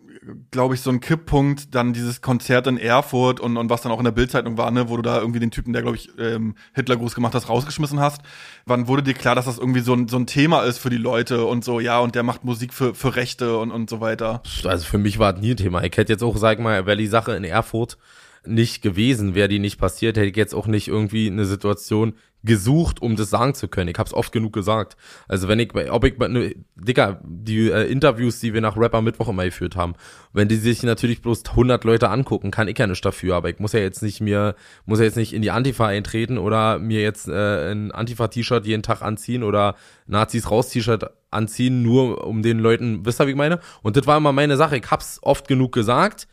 glaube ich, so ein Kipppunkt, dann dieses Konzert in Erfurt und, und was dann auch in der Bildzeitung war, ne, wo du da irgendwie den Typen, der, glaube ich, ähm, Hitler groß gemacht hast, rausgeschmissen hast. Wann wurde dir klar, dass das irgendwie so ein, so ein Thema ist für die Leute und so, ja, und der macht Musik für, für Rechte und, und so weiter? Also für mich war das nie ein Thema. Ich hätte jetzt auch, sag mal, wäre die Sache in Erfurt nicht gewesen, wäre die nicht passiert, hätte ich jetzt auch nicht irgendwie eine Situation gesucht, um das sagen zu können. Ich habe es oft genug gesagt. Also wenn ich, ob ich, ne, Digga, die äh, Interviews, die wir nach Rapper Mittwoch immer geführt haben, wenn die sich natürlich bloß 100 Leute angucken, kann ich ja nicht dafür. Aber ich muss ja jetzt nicht mir, muss ja jetzt nicht in die Antifa eintreten oder mir jetzt äh, ein Antifa-T-Shirt jeden Tag anziehen oder Nazis raus T-Shirt anziehen, nur um den Leuten, wisst ihr, wie ich meine? Und das war immer meine Sache. Ich hab's oft genug gesagt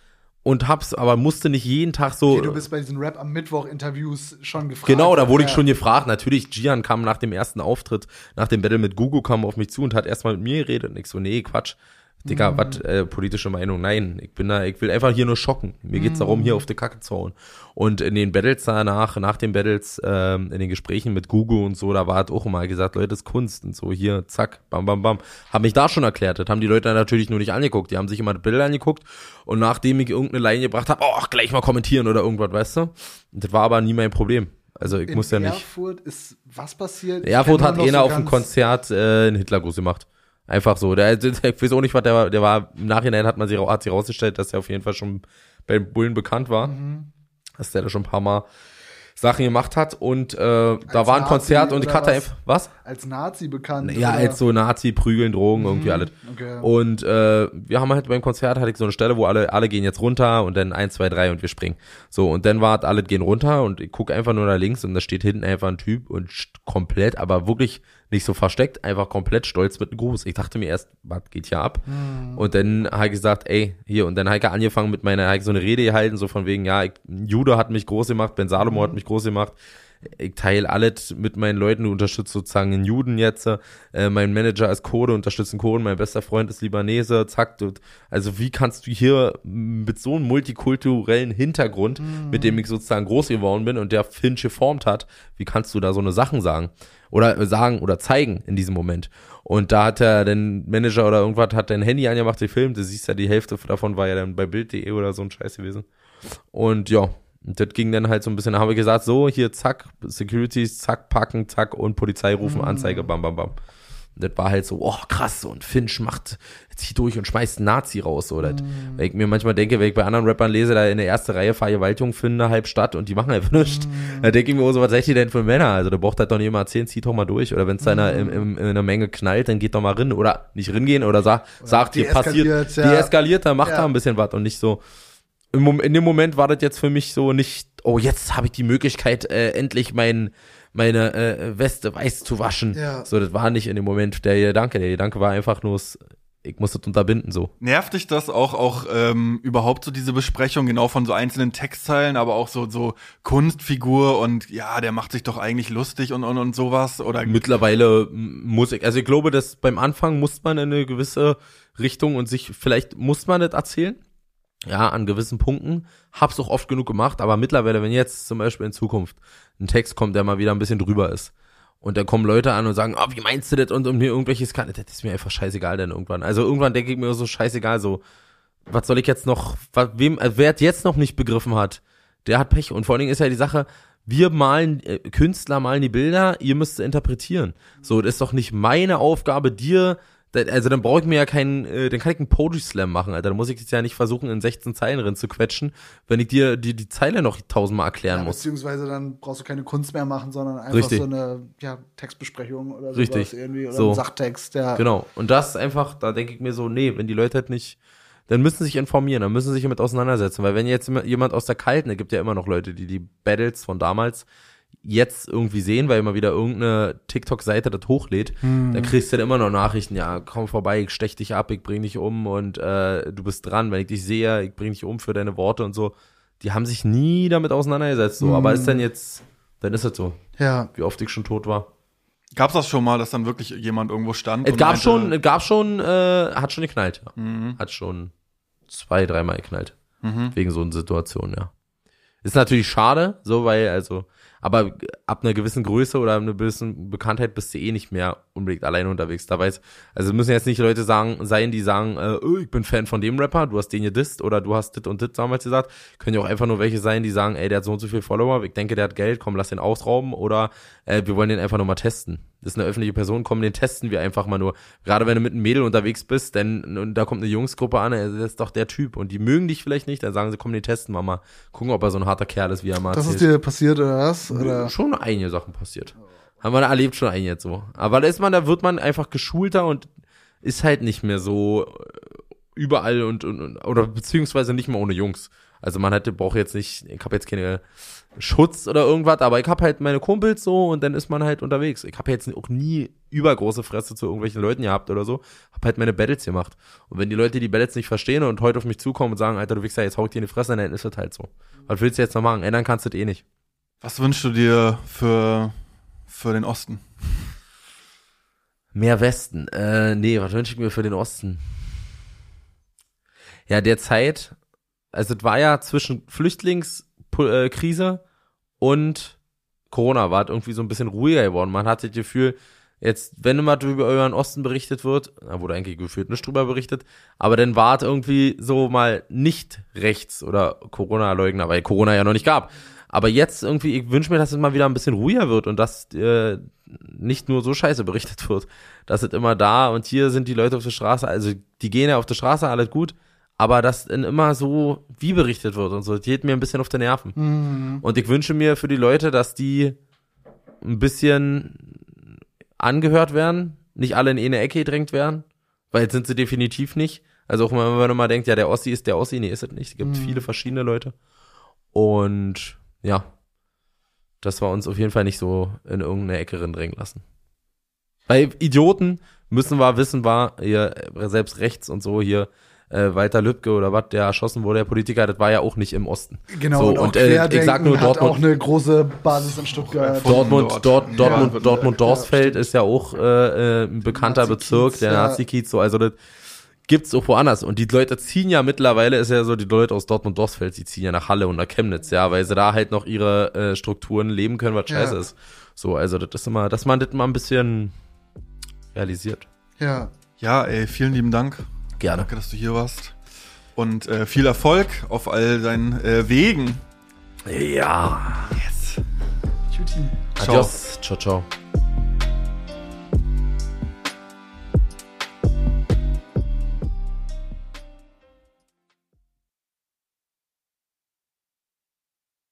und hab's, aber musste nicht jeden Tag so. Okay, du bist bei diesen Rap am Mittwoch-Interviews schon gefragt. Genau, da wurde ja. ich schon gefragt. Natürlich, Gian kam nach dem ersten Auftritt, nach dem Battle mit Gugu, kam auf mich zu und hat erstmal mit mir geredet. Und ich so, nee, Quatsch. Digga, Mhm. was, äh, politische Meinung? Nein, ich bin da, ich will einfach hier nur schocken. Mir geht's darum, Mhm. hier auf die Kacke zu hauen. Und in den Battles danach, nach den Battles, ähm, in den Gesprächen mit Gugu und so, da war halt auch immer gesagt, Leute, das ist Kunst und so, hier, zack, bam, bam, bam. Hab mich da schon erklärt. Das haben die Leute natürlich nur nicht angeguckt. Die haben sich immer das Bild angeguckt und nachdem ich irgendeine Line gebracht habe, oh, gleich mal kommentieren oder irgendwas, weißt du? Und das war aber nie mein Problem. Also ich In muss ja nicht. Erfurt ist was passiert? Erfurt hat einer so auf dem Konzert äh, einen Hitlergruß gemacht. Einfach so. Der, der, ich weiß auch nicht, was der war. Der war im Nachhinein hat man sie hat sich rausgestellt, dass er auf jeden Fall schon beim Bullen bekannt war. Mhm. Dass der da schon ein paar Mal Sachen gemacht hat. Und äh, da war ein Nazi Konzert und ich hatte was? einfach. Was? Als Nazi bekannt. Ja, oder? als so Nazi, Prügeln, Drogen, irgendwie alles. Okay. Und äh, wir haben halt beim Konzert hatte ich so eine Stelle, wo alle alle gehen jetzt runter und dann eins, zwei, drei und wir springen. So und dann war alle gehen runter und ich gucke einfach nur nach links und da steht hinten einfach ein Typ und komplett, aber wirklich nicht so versteckt, einfach komplett stolz mit einem Gruß. Ich dachte mir erst, was geht hier ab? Und dann habe ich gesagt, ey, hier und dann habe ich angefangen mit meiner, habe so eine Rede gehalten, so von wegen, ja, ich, Judo hat mich groß gemacht, Ben Salomo hat mich groß gemacht ich teile alles mit meinen Leuten, du unterstützt sozusagen einen Juden jetzt, äh, mein Manager ist Kurde, unterstützt einen Kurden, mein bester Freund ist Libanese, zack, du, also wie kannst du hier mit so einem multikulturellen Hintergrund, mit dem ich sozusagen groß geworden bin und der Finch geformt hat, wie kannst du da so eine Sachen sagen? Oder sagen oder zeigen in diesem Moment. Und da hat er den Manager oder irgendwas, hat dein Handy angemacht, gefilmt, du siehst ja, die Hälfte davon war ja dann bei Bild.de oder so ein Scheiß gewesen. Und ja, und das ging dann halt so ein bisschen, da haben wir gesagt, so, hier, zack, Securities, zack, packen, zack, und Polizei rufen, Anzeige, bam, bam, bam. Und das war halt so, oh, krass, und Finch macht, zieht durch und schmeißt einen Nazi raus, oder? Weil ich mir manchmal denke, wenn ich bei anderen Rappern lese, da in der ersten Reihe Vergewaltigung finde, halb Stadt, und die machen einfach nichts. Da denke ich mir, oh, so, was seid ihr denn für Männer? Also, da braucht halt doch nicht immer erzählen, zieht doch mal durch, oder wenn es da in, einer- im, im, in einer Menge knallt, dann geht doch mal rein, oder nicht ringehen, oder sag, sagt, hier passiert, ja. deeskaliert, dann macht Ja. da ein bisschen was und nicht so, in dem Moment war das jetzt für mich so nicht, oh, jetzt habe ich die Möglichkeit, äh, endlich mein, meine äh, Weste weiß zu waschen. Ja. So, das war nicht in dem Moment der Gedanke. Der Gedanke war einfach nur, ich muss das unterbinden so. Nervt dich das auch, auch ähm, überhaupt so diese Besprechung genau von so einzelnen Textzeilen, aber auch so, so Kunstfigur und ja, der macht sich doch eigentlich lustig und, und, und sowas oder Mittlerweile muss ich, also ich glaube, dass beim Anfang muss man in eine gewisse Richtung und sich, vielleicht muss man das erzählen. Ja, an gewissen Punkten. Hab's auch oft genug gemacht, aber mittlerweile, wenn jetzt zum Beispiel in Zukunft ein Text kommt, der mal wieder ein bisschen drüber ist. Und da kommen Leute an und sagen, oh, wie meinst du das? Und, und mir irgendwelches kann, das ist mir einfach scheißegal dann irgendwann. Also irgendwann denke ich mir so scheißegal, so, was soll ich jetzt noch, was, wem, äh, wer jetzt noch nicht begriffen hat, der hat Pech. Und vor allen Dingen ist ja die Sache, wir malen, äh, Künstler malen die Bilder, ihr müsst sie interpretieren. So, das ist doch nicht meine Aufgabe, dir, also dann brauche ich mir ja keinen, äh, dann kann ich einen Poetry Slam machen, Alter. Dann muss ich jetzt ja nicht versuchen, in 16 Zeilen drin zu quetschen, wenn ich dir die, die Zeile noch tausendmal erklären Ja, muss. beziehungsweise dann brauchst du keine Kunst mehr machen, sondern einfach Richtig. so eine ja, Textbesprechung oder sowas Richtig. irgendwie oder So. ein Sachtext, ja. Genau. Und das einfach, da denke ich mir so, nee, wenn die Leute halt nicht, dann müssen sie sich informieren, dann müssen sie sich damit auseinandersetzen. Weil wenn jetzt jemand aus der Kalten, es gibt ja immer noch Leute, die die Battles von damals jetzt irgendwie sehen, weil immer wieder irgendeine TikTok-Seite das hochlädt, dann kriegst du dann immer noch Nachrichten, ja, komm vorbei, ich stech dich ab, ich bring dich um und äh, du bist dran, wenn ich dich sehe, ich bring dich um für deine Worte und so. Die haben sich nie damit auseinandergesetzt, so, aber ist dann jetzt, dann ist es so, Ja. wie oft ich schon tot war. gab's das schon mal, dass dann wirklich jemand irgendwo stand? Es gab meinte, schon, es gab schon, äh, hat schon geknallt. Ja. Hat schon zwei, dreimal geknallt. Mhm. Wegen so einer Situation, ja. Ist natürlich schade, so, weil, also, Aber ab einer gewissen Größe oder einer gewissen Bekanntheit bist du eh nicht mehr unbedingt alleine unterwegs. Da weiß, also müssen jetzt nicht Leute sagen, sein, die sagen, äh, oh, ich bin Fan von dem Rapper, du hast den gedisst oder du hast dit und dit damals gesagt. Können ja auch einfach nur welche sein, die sagen, ey, der hat so und so viele Follower, ich denke, der hat Geld, komm, lass den ausrauben oder äh, wir wollen den einfach nur mal testen. Das ist eine öffentliche Person, komm, den testen wir einfach mal nur. Gerade wenn du mit einem Mädel unterwegs bist, denn und da kommt eine Jungsgruppe an, das ist doch der Typ und die mögen dich vielleicht nicht, dann sagen sie, komm, den testen wir mal. Gucken, ob er so ein harter Kerl ist, wie er mal Das ist dir passiert oder was? Oder? Schon einige Sachen passiert. Haben wir da erlebt schon einige jetzt so. Aber da ist man, da wird man einfach geschulter und ist halt nicht mehr so äh, überall und, und und- oder beziehungsweise nicht mehr ohne Jungs. Also man hätte braucht jetzt nicht, ich habe jetzt keine Schutz oder irgendwas, aber ich habe halt meine Kumpels so und dann ist man halt unterwegs. Ich habe jetzt auch nie übergroße Fresse zu irgendwelchen Leuten gehabt oder so, habe halt meine Battles gemacht. Und wenn die Leute die Battles nicht verstehen und heute auf mich zukommen und sagen, Alter, du Wichser, jetzt hau ich dir in die Fresse, dann ist das halt so. Was willst du jetzt noch machen? Ändern kannst du das eh nicht. Was wünschst du dir für, für den Osten? Mehr Westen. Äh, nee, was wünsche ich mir für den Osten? Ja, derzeit, also es war ja zwischen Flüchtlingskrise und Corona war es irgendwie so ein bisschen ruhiger geworden. Man hatte das Gefühl, jetzt, wenn immer über euren Osten berichtet wird, da wurde eigentlich gefühlt nicht drüber berichtet, aber dann war es irgendwie so mal nicht rechts oder Corona-Leugner, weil Corona ja noch nicht gab. Aber jetzt irgendwie, ich wünsche mir, dass es mal wieder ein bisschen ruhiger wird und dass äh, nicht nur so scheiße berichtet wird. Dass es immer da und hier sind die Leute auf der Straße, also die gehen ja auf der Straße, alles gut, aber dass dann immer so wie berichtet wird und so, das geht mir ein bisschen auf die Nerven. Mhm. Und ich wünsche mir für die Leute, dass die ein bisschen angehört werden, nicht alle in eine Ecke gedrängt werden, weil jetzt sind sie definitiv nicht. Also auch wenn man mal denkt, ja, der Ossi ist der Ossi, nee, ist es nicht. Es gibt viele verschiedene Leute. Und ja, dass wir uns auf jeden Fall nicht so in irgendeine Ecke drängen lassen. Weil Idioten müssen wir wissen, war hier äh, selbst rechts und so hier äh, Walter Lübcke oder was, der erschossen wurde, der Politiker, das war ja auch nicht im Osten. Genau, So, und, auch und, äh, ich sag nur hat Dortmund- auch eine große Basis in Stuttgart. Von Dortmund, dort. dort, Ja, Dortmund, Dortmund Dorsfeld ist ja auch äh, äh, ein bekannter Bezirk, der ja. Nazi-Kiez, so, also das gibt's auch woanders. Und die Leute ziehen ja mittlerweile, ist ja so, die Leute aus Dortmund Dorsfeld, die ziehen ja nach Halle und nach Chemnitz, ja, weil sie da halt noch ihre äh, Strukturen leben können, was Ja. scheiße ist. So, also das ist immer, dass man das mal ein bisschen realisiert. Ja. Ja, ey, vielen lieben Dank. Gerne. Danke, dass du hier warst. Und äh, viel Erfolg auf all deinen äh, Wegen. Ja. Yes. Ciao. Adios. Ciao, ciao.